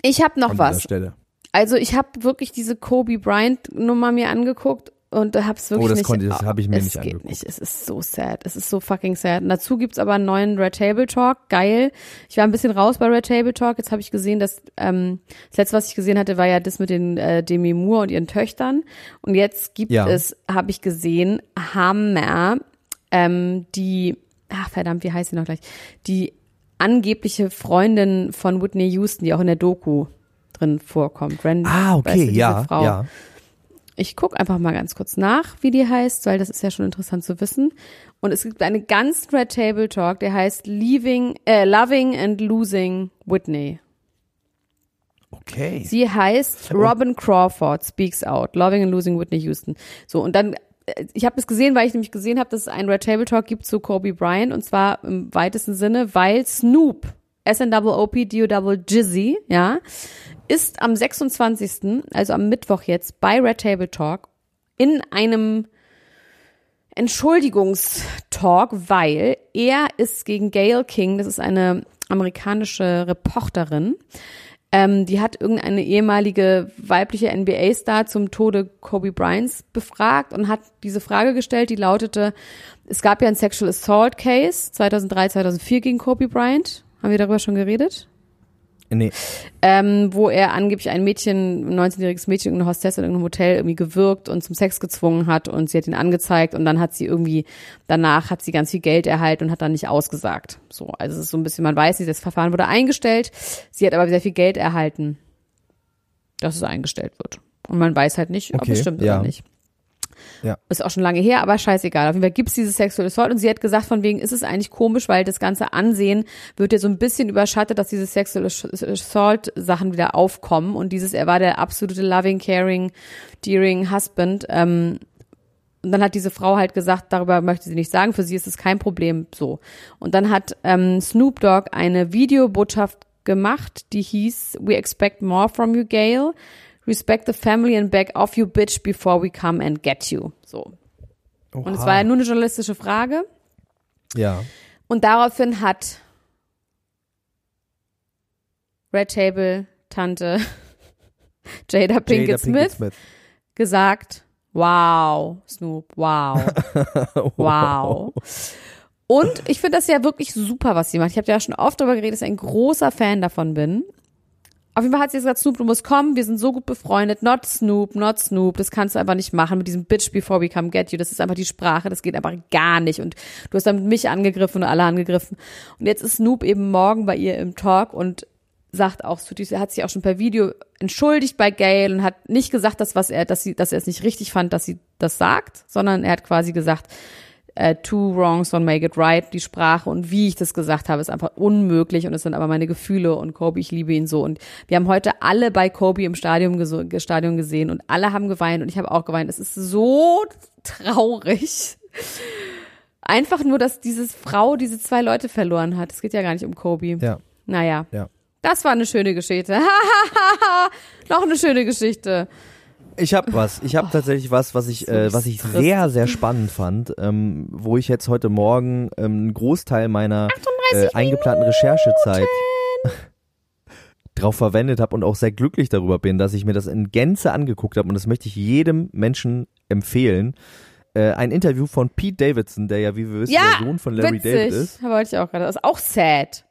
Ich habe noch an was. dieser Stelle. Also ich habe wirklich diese Kobe Bryant Nummer mir angeguckt und da hab's wirklich Oh, das nicht. konnte- das hab ich mir es nicht geht angeguckt. nicht. Es ist so sad. Es ist so fucking sad. Und dazu gibt's aber einen neuen Red Table Talk. Geil. Ich war ein bisschen raus bei Red Table Talk. Jetzt habe ich gesehen, dass ähm, das letzte, was ich gesehen hatte, war ja das mit den äh, Demi Moore und ihren Töchtern. Und jetzt gibt Ja. es, habe ich gesehen, Hammer, ähm, die, ach verdammt, wie heißt sie noch gleich? Die angebliche Freundin von Whitney Houston, die auch in der Doku drin vorkommt. Randy, Ah, okay, du, ja, Frau. ja. Ich guck einfach mal ganz kurz nach, wie die heißt, weil das ist ja schon interessant zu wissen. Und es gibt einen ganz Red Table Talk, der heißt Leaving, äh, Loving and Losing Whitney. Okay. Sie heißt Robin Crawford Speaks Out, Loving and Losing Whitney Houston. So, und dann, äh, ich habe das gesehen, weil ich nämlich gesehen habe, dass es einen Red Table Talk gibt zu Kobe Bryant und zwar im weitesten Sinne, weil Snoop, S-N-O-O-P, D-O-Double Jizzy, ja, ist am 26., also am Mittwoch jetzt bei Red Table Talk in einem Entschuldigungstalk, weil er ist gegen Gail King, das ist eine amerikanische Reporterin, ähm, die hat irgendeine ehemalige weibliche NBA-Star zum Tode Kobe Bryants befragt und hat diese Frage gestellt, die lautete, es gab ja ein Sexual Assault Case 2003, 2004 gegen Kobe Bryant. Haben wir darüber schon geredet? Nee. ähm, wo er angeblich ein Mädchen, ein 19-jähriges Mädchen, irgendeine Hostess in irgendeinem Hotel irgendwie gewürgt und zum Sex gezwungen hat und sie hat ihn angezeigt und dann hat sie irgendwie, danach hat sie ganz viel Geld erhalten und hat dann nicht ausgesagt. So, also es ist so ein bisschen, man weiß nicht, das Verfahren wurde eingestellt, sie hat aber sehr viel Geld erhalten, dass es eingestellt wird. Und man weiß halt nicht, ob Okay, es stimmt ja. oder nicht. Ja. Ist auch schon lange her, aber scheißegal. Auf jeden Fall gibt's dieses Sexual Assault und sie hat gesagt, von wegen ist es eigentlich komisch, weil das ganze Ansehen wird ja so ein bisschen überschattet, dass diese Sexual Assault Sachen wieder aufkommen und dieses, er war der absolute loving, caring, dearing Husband. Ähm, und dann hat diese Frau halt gesagt, darüber möchte sie nicht sagen, für sie ist es kein Problem so. Und dann hat ähm, Snoop Dogg eine Videobotschaft gemacht, die hieß We expect more from you, Gail. Respect the family and back off you bitch before we come and get you. So. Und es Oha. war ja nur eine journalistische Frage. Ja. Und daraufhin hat Red Table Tante Jada Pinkett Smith gesagt, wow, Snoop, wow, wow. Und ich finde das ja wirklich super, was sie macht. Ich habe ja schon oft darüber geredet, dass ich ein großer Fan davon bin. Auf jeden Fall hat sie gesagt, Snoop, du musst kommen, wir sind so gut befreundet. Not Snoop, not Snoop. Das kannst du einfach nicht machen mit diesem Bitch before we come get you. Das ist einfach die Sprache, das geht einfach gar nicht. Und du hast damit mich angegriffen und alle angegriffen. Und jetzt ist Snoop eben morgen bei ihr im Talk und sagt auch zu dieser, hat sich auch schon per Video entschuldigt bei Gail und hat nicht gesagt, dass was er, dass sie, dass er es nicht richtig fand, dass sie das sagt, sondern er hat quasi gesagt, äh, two wrongs don't make it right, die Sprache und wie ich das gesagt habe, ist einfach unmöglich und es sind aber meine Gefühle und Kobe, ich liebe ihn so und wir haben heute alle bei Kobe im Stadion, Stadion gesehen und alle haben geweint und ich habe auch geweint. Es ist so traurig. Einfach nur, dass diese Frau diese zwei Leute verloren hat. Es geht ja gar nicht um Kobe. Ja. Naja. Ja. Das war eine schöne Geschichte. Noch eine schöne Geschichte. Ich habe was. Ich habe tatsächlich was, was ich, äh, was ich sehr, sehr spannend fand, ähm, wo ich jetzt heute Morgen ähm, einen Großteil meiner äh, eingeplanten Recherchezeit drauf verwendet habe und auch sehr glücklich darüber bin, dass ich mir das in Gänze angeguckt habe und das möchte ich jedem Menschen empfehlen. Äh, ein Interview von Pete Davidson, der ja, wie wir wissen, Ja, der Sohn von Larry Witzig. David ist. Aber wollte ich auch gerade. Das ist auch sad.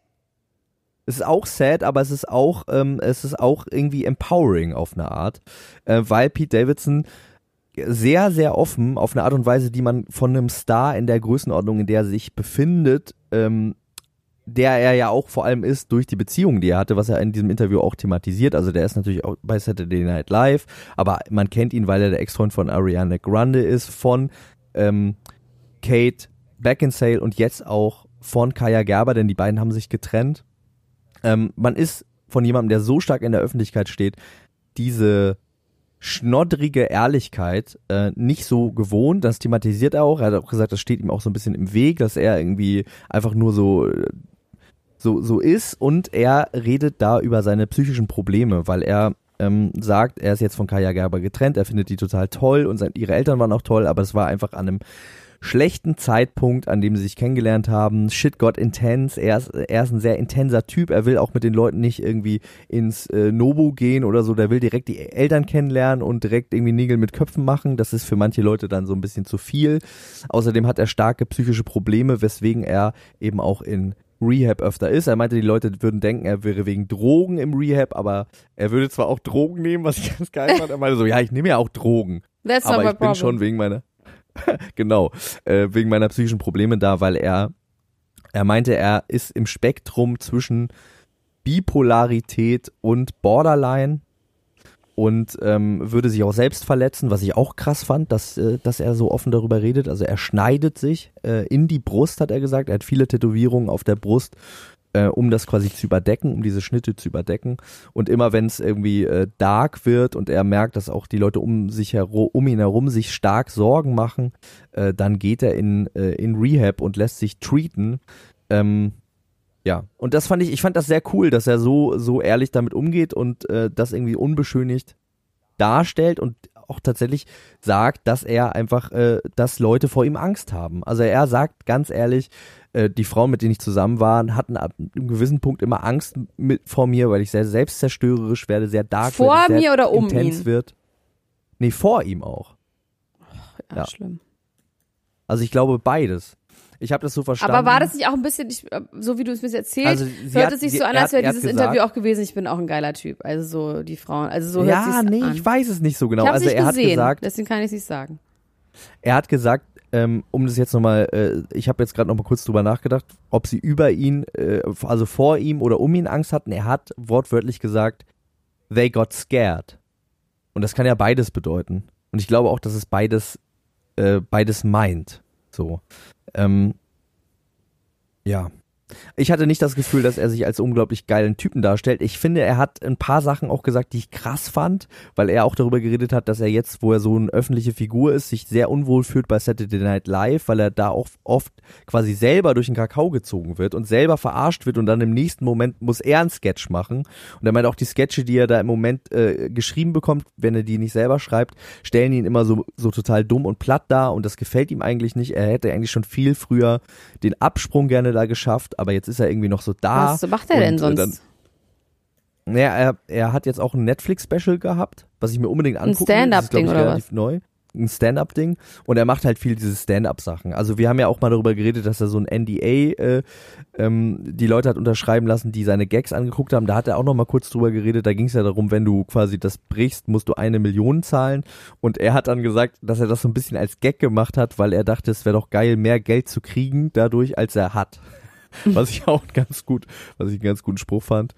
Es ist auch sad, aber es ist auch, ähm, es ist auch irgendwie empowering auf eine Art, äh, weil Pete Davidson sehr, sehr offen auf eine Art und Weise, die man von einem Star in der Größenordnung, in der er sich befindet, ähm, der er ja auch vor allem ist durch die Beziehung, die er hatte, was er in diesem Interview auch thematisiert. Also der ist natürlich auch bei Saturday Night Live, aber man kennt ihn, weil er der Ex-Freund von Ariana Grande ist, von ähm, Kate Beckinsale und jetzt auch von Kaya Gerber, denn die beiden haben sich getrennt. Ähm, man ist von jemandem, der so stark in der Öffentlichkeit steht, diese schnoddrige Ehrlichkeit äh, nicht so gewohnt. Das thematisiert er auch. Er hat auch gesagt, das steht ihm auch so ein bisschen im Weg, dass er irgendwie einfach nur so äh, so so ist und er redet da über seine psychischen Probleme, weil er ähm, sagt, er ist jetzt von Kaya Gerber getrennt, er findet die total toll und sein, ihre Eltern waren auch toll, aber es war einfach an einem schlechten Zeitpunkt, an dem sie sich kennengelernt haben. Shit got intense. Er ist, er ist ein sehr intenser Typ. Er will auch mit den Leuten nicht irgendwie ins äh, Nobu gehen oder so. Der will direkt die Eltern kennenlernen und direkt irgendwie Nägel mit Köpfen machen. Das ist für manche Leute dann so ein bisschen zu viel. Außerdem hat er starke psychische Probleme, weswegen er eben auch in Rehab öfter ist. Er meinte, die Leute würden denken, er wäre wegen Drogen im Rehab, aber er würde zwar auch Drogen nehmen, was ich ganz geil fand. Er meinte so, ja, ich nehme ja auch Drogen. That's aber ich bin problem. schon wegen meiner, genau, äh, wegen meiner psychischen Probleme da, weil er, er meinte, er ist im Spektrum zwischen Bipolarität und Borderline und ähm, würde sich auch selbst verletzen, was ich auch krass fand, dass, äh, dass er so offen darüber redet. Also er schneidet sich äh, in die Brust, hat er gesagt. Er hat viele Tätowierungen auf der Brust, äh, um das quasi zu überdecken, um diese Schnitte zu überdecken. Und immer wenn es irgendwie äh, dark wird und er merkt, dass auch die Leute um sich herum, um ihn herum sich stark Sorgen machen, äh, dann geht er in, äh, in Rehab und lässt sich treaten. Ähm, ja, und das fand ich, ich fand das sehr cool, dass er so, so ehrlich damit umgeht und äh, das irgendwie unbeschönigt darstellt und auch tatsächlich sagt, dass er einfach, äh, dass Leute vor ihm Angst haben. Also er sagt ganz ehrlich, äh, die Frauen, mit denen ich zusammen war, hatten ab einem gewissen Punkt immer Angst mit, vor mir, weil ich sehr selbstzerstörerisch werde, sehr dark Vor werde, sehr mir oder um intens ihn? wird. Nee, vor ihm auch. Ja, Ja. schlimm. Also ich glaube beides. Ich habe das so verstanden. Aber war das nicht auch ein bisschen, ich, äh, so wie du es mir erzählst, Also, hört hat- es sich so an, als hat- wäre hat dieses Interview auch gewesen, ich bin auch ein geiler Typ. Also so die Frauen, also so hört ja, nee, an. ich weiß es nicht so genau. ich also nicht er hat gesehen, gesagt, deswegen kann ich es nicht sagen. Er hat gesagt, ähm, um das jetzt nochmal, äh, ich habe jetzt gerade nochmal kurz drüber nachgedacht, ob sie über ihn, äh, also vor ihm oder um ihn Angst hatten. Er hat wortwörtlich gesagt, they got scared. Und das kann ja beides bedeuten. Und ich glaube auch, dass es beides, äh, beides meint. So. Ähm, ja. Ich hatte nicht das Gefühl, dass er sich als unglaublich geilen Typen darstellt. Ich finde, er hat ein paar Sachen auch gesagt, die ich krass fand, weil er auch darüber geredet hat, dass er jetzt, wo er so eine öffentliche Figur ist, sich sehr unwohl fühlt bei Saturday Night Live, weil er da auch oft quasi selber durch den Kakao gezogen wird und selber verarscht wird und dann im nächsten Moment muss er einen Sketch machen. Und er meint auch die Sketche, die er da im Moment äh, geschrieben bekommt, wenn er die nicht selber schreibt, stellen ihn immer so, so total dumm und platt dar und das gefällt ihm eigentlich nicht. Er hätte eigentlich schon viel früher den Absprung gerne da geschafft, aber jetzt ist er irgendwie noch so da. Was macht er denn äh, sonst? dann- naja, er, er hat jetzt auch ein Netflix-Special gehabt, was ich mir unbedingt angucken glaub Stand-up-Ding oder relativ neu. Ein Stand-up-Ding. Und er macht halt viel diese Stand-up-Sachen. Also wir haben ja auch mal darüber geredet, dass er so ein NDA äh, ähm, die Leute hat unterschreiben lassen, die seine Gags angeguckt haben. Da hat er auch noch mal kurz drüber geredet. Da ging es ja darum, wenn du quasi das brichst, musst du eine Million zahlen. Und er hat dann gesagt, dass er das so ein bisschen als Gag gemacht hat, weil er dachte, es wäre doch geil, mehr Geld zu kriegen dadurch, als er hat. Was ich auch ganz gut, was ich einen ganz guten Spruch fand.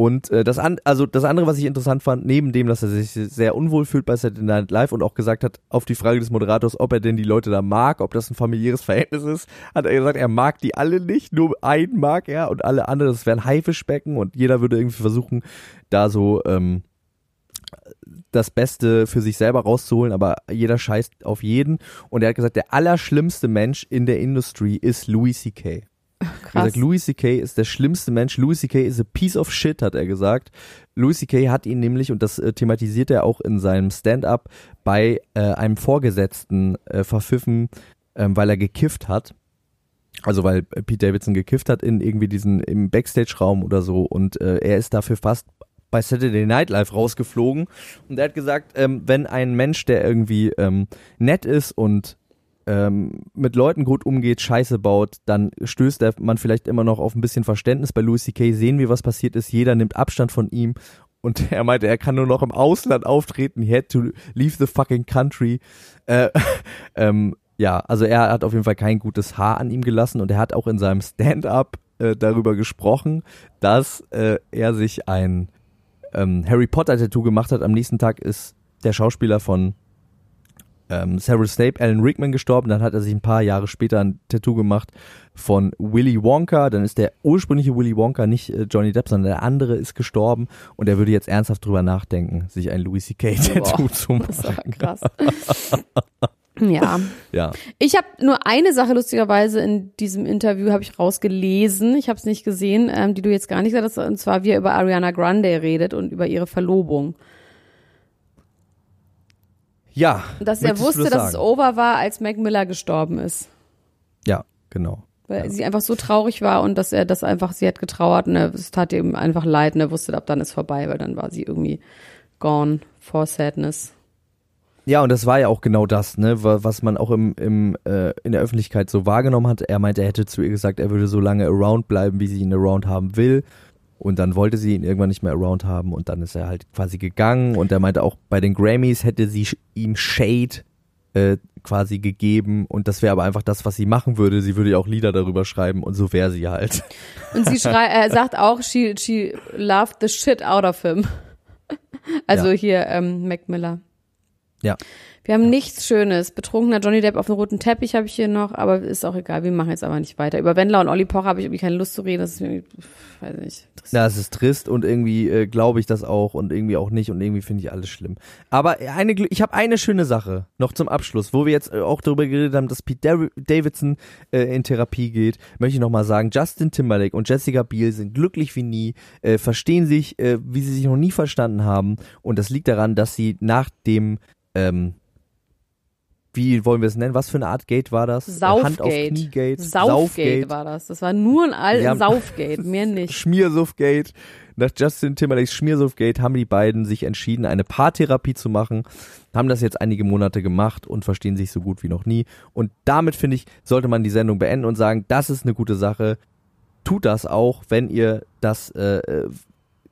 Und äh, das, an, also das andere, was ich interessant fand, neben dem, dass er sich sehr unwohl fühlt bei Saturday Night Live und auch gesagt hat, auf die Frage des Moderators, ob er denn die Leute da mag, ob das ein familiäres Verhältnis ist, hat er gesagt, er mag die alle nicht, nur einen mag er und alle anderen, das wären Haifischbecken und jeder würde irgendwie versuchen, da so ähm, das Beste für sich selber rauszuholen, aber jeder scheißt auf jeden. Und er hat gesagt, der allerschlimmste Mensch in der Industrie ist Louis C.K. Er hat Krass. gesagt, Louis C.K. ist der schlimmste Mensch. Louis C.K. is a piece of shit, hat er gesagt. Louis C.K. hat ihn nämlich, und das äh, thematisiert er auch in seinem Stand-up, bei äh, einem Vorgesetzten äh, verpfiffen, ähm, weil er gekifft hat. Also weil äh, Pete Davidson gekifft hat in irgendwie diesen im Backstage-Raum oder so und äh, er ist dafür fast bei Saturday Night Live rausgeflogen und er hat gesagt, ähm, wenn ein Mensch, der irgendwie ähm, nett ist und ähm, mit Leuten gut umgeht, Scheiße baut, dann stößt er, man vielleicht immer noch auf ein bisschen Verständnis. Bei Louis C.K. sehen wir, was passiert ist. Jeder nimmt Abstand von ihm. Und er meinte, er kann nur noch im Ausland auftreten. He had to leave the fucking country. Äh, ähm, ja, also er hat auf jeden Fall kein gutes Haar an ihm gelassen und er hat auch in seinem Stand-up äh, darüber gesprochen, dass äh, er sich ein ähm, Harry Potter Tattoo gemacht hat. Am nächsten Tag ist der Schauspieler von ähm, Severus Snape, Alan Rickman gestorben, dann hat er sich ein paar Jahre später ein Tattoo gemacht von Willy Wonka, dann ist der ursprüngliche Willy Wonka nicht äh, Johnny Depp, sondern der andere ist gestorben und er würde jetzt ernsthaft drüber nachdenken, sich ein Louis C.K. Tattoo Boah, zu Das war machen. krass. ja. Ja, Ich habe nur eine Sache lustigerweise in diesem Interview habe ich rausgelesen. Ich habe es nicht gesehen, ähm, die du jetzt gar nicht gesagt hast. Und zwar wie er über Ariana Grande redet und über ihre Verlobung. Ja. Dass er wusste, das dass es over war, als Mac Miller gestorben ist. Ja, genau. Weil sie einfach so traurig war und dass er das einfach, sie hat getrauert und es tat ihm einfach leid und er wusste, ab dann ist vorbei, weil dann war sie irgendwie gone for sadness. Ja, und das war ja auch genau das, ne, wa- was man auch im, im, äh, in der Öffentlichkeit so wahrgenommen hat. Er meinte, er hätte zu ihr gesagt, er würde so lange around bleiben, wie sie ihn around haben will. Und dann wollte sie ihn irgendwann nicht mehr around haben und dann ist er halt quasi gegangen und er meinte auch bei den Grammys hätte sie ihm Shade äh, quasi gegeben und das wäre aber einfach das, was sie machen würde. Sie würde ja auch Lieder darüber schreiben und so wäre sie halt. Und sie schrei er sagt auch, she, she loved the shit out of him. Also Ja. hier, ähm, Mac Miller. Ja. Wir haben nichts Schönes. Betrunkener Johnny Depp auf dem roten Teppich habe ich hier noch, aber ist auch egal. Wir machen jetzt aber nicht weiter. Über Wendler und Olli Pocher habe ich irgendwie keine Lust zu reden. Das ist pff, weiß nicht. Ja, es ist trist und irgendwie äh, glaube ich das auch und irgendwie auch nicht und irgendwie finde ich alles schlimm. Aber eine, Glü- ich habe eine schöne Sache noch zum Abschluss, wo wir jetzt äh, auch darüber geredet haben, dass Pete Davidson äh, in Therapie geht, möchte ich nochmal sagen, Justin Timberlake und Jessica Biel sind glücklich wie nie, äh, verstehen sich, äh, wie sie sich noch nie verstanden haben und das liegt daran, dass sie nach dem ähm, wie wollen wir es nennen? Was für eine Art Gate war das? Hand auf Saufgate. Knie Gate. Saufgate war das. Das war nur ein haben- Saufgate, mehr nicht. Schmiersuffgate. Nach Justin Timberlakes Schmiersuffgate haben die beiden sich entschieden, eine Paartherapie zu machen, haben das jetzt einige Monate gemacht und verstehen sich so gut wie noch nie. Und damit, finde ich, sollte man die Sendung beenden und sagen, das ist eine gute Sache. Tut das auch, wenn ihr das äh, äh,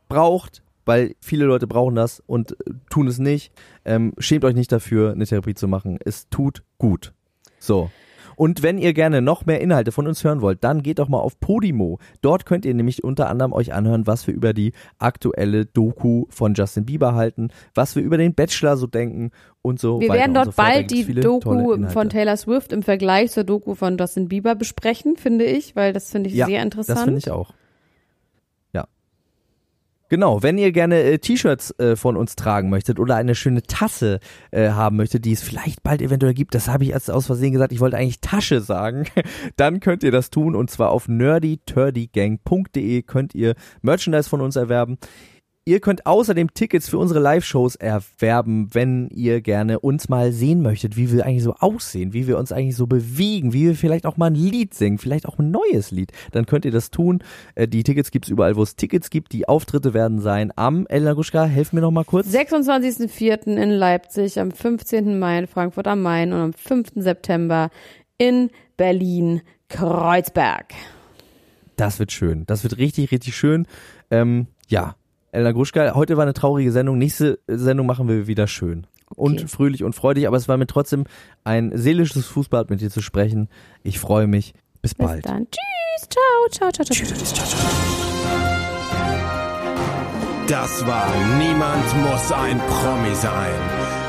braucht, weil viele Leute brauchen das und äh, tun es nicht. Ähm, schämt euch nicht dafür, eine Therapie zu machen. Es tut gut. So. Und wenn ihr gerne noch mehr Inhalte von uns hören wollt, dann geht doch mal auf Podimo. Dort könnt ihr nämlich unter anderem euch anhören, was wir über die aktuelle Doku von Justin Bieber halten, was wir über den Bachelor so denken und so Wir weiter werden und dort so bald die Doku von Taylor Swift im Vergleich zur Doku von Justin Bieber besprechen, finde ich, weil das finde ich Ja, sehr interessant. Das finde ich auch. Genau, wenn ihr gerne äh, T-Shirts äh, von uns tragen möchtet oder eine schöne Tasse äh, haben möchtet, die es vielleicht bald eventuell gibt, das habe ich erst aus Versehen gesagt, ich wollte eigentlich Tasche sagen, dann könnt ihr das tun und zwar auf nerdyturdygang.de könnt ihr Merchandise von uns erwerben. Ihr könnt außerdem Tickets für unsere Live-Shows erwerben, wenn ihr gerne uns mal sehen möchtet, wie wir eigentlich so aussehen, wie wir uns eigentlich so bewegen, wie wir vielleicht auch mal ein Lied singen, vielleicht auch ein neues Lied. Dann könnt ihr das tun. Äh, Die Tickets gibt's überall, wo es Tickets gibt. Die Auftritte werden sein am Elena Guschka. Helf mir noch mal kurz. 26.04. in Leipzig, am 15. Mai in Frankfurt am Main und am 5. September in Berlin Kreuzberg. Das wird schön. Das wird richtig, richtig schön. Ähm, ja, Elena Gruschka, heute war eine traurige Sendung. Nächste Sendung machen wir wieder schön. Und fröhlich und freudig, aber es war mir trotzdem ein seelisches Fußbad mit dir zu sprechen. Ich freue mich. Bis Bis bald. dann. Tschüss. Ciao, ciao, ciao, ciao. ciao. Das war Niemand muss ein Promi sein.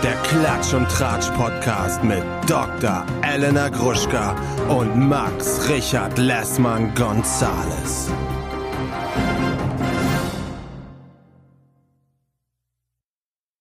Der Klatsch und Tratsch Podcast mit Dr. Elena Gruschka und Max Richard Lessmann Gonzales.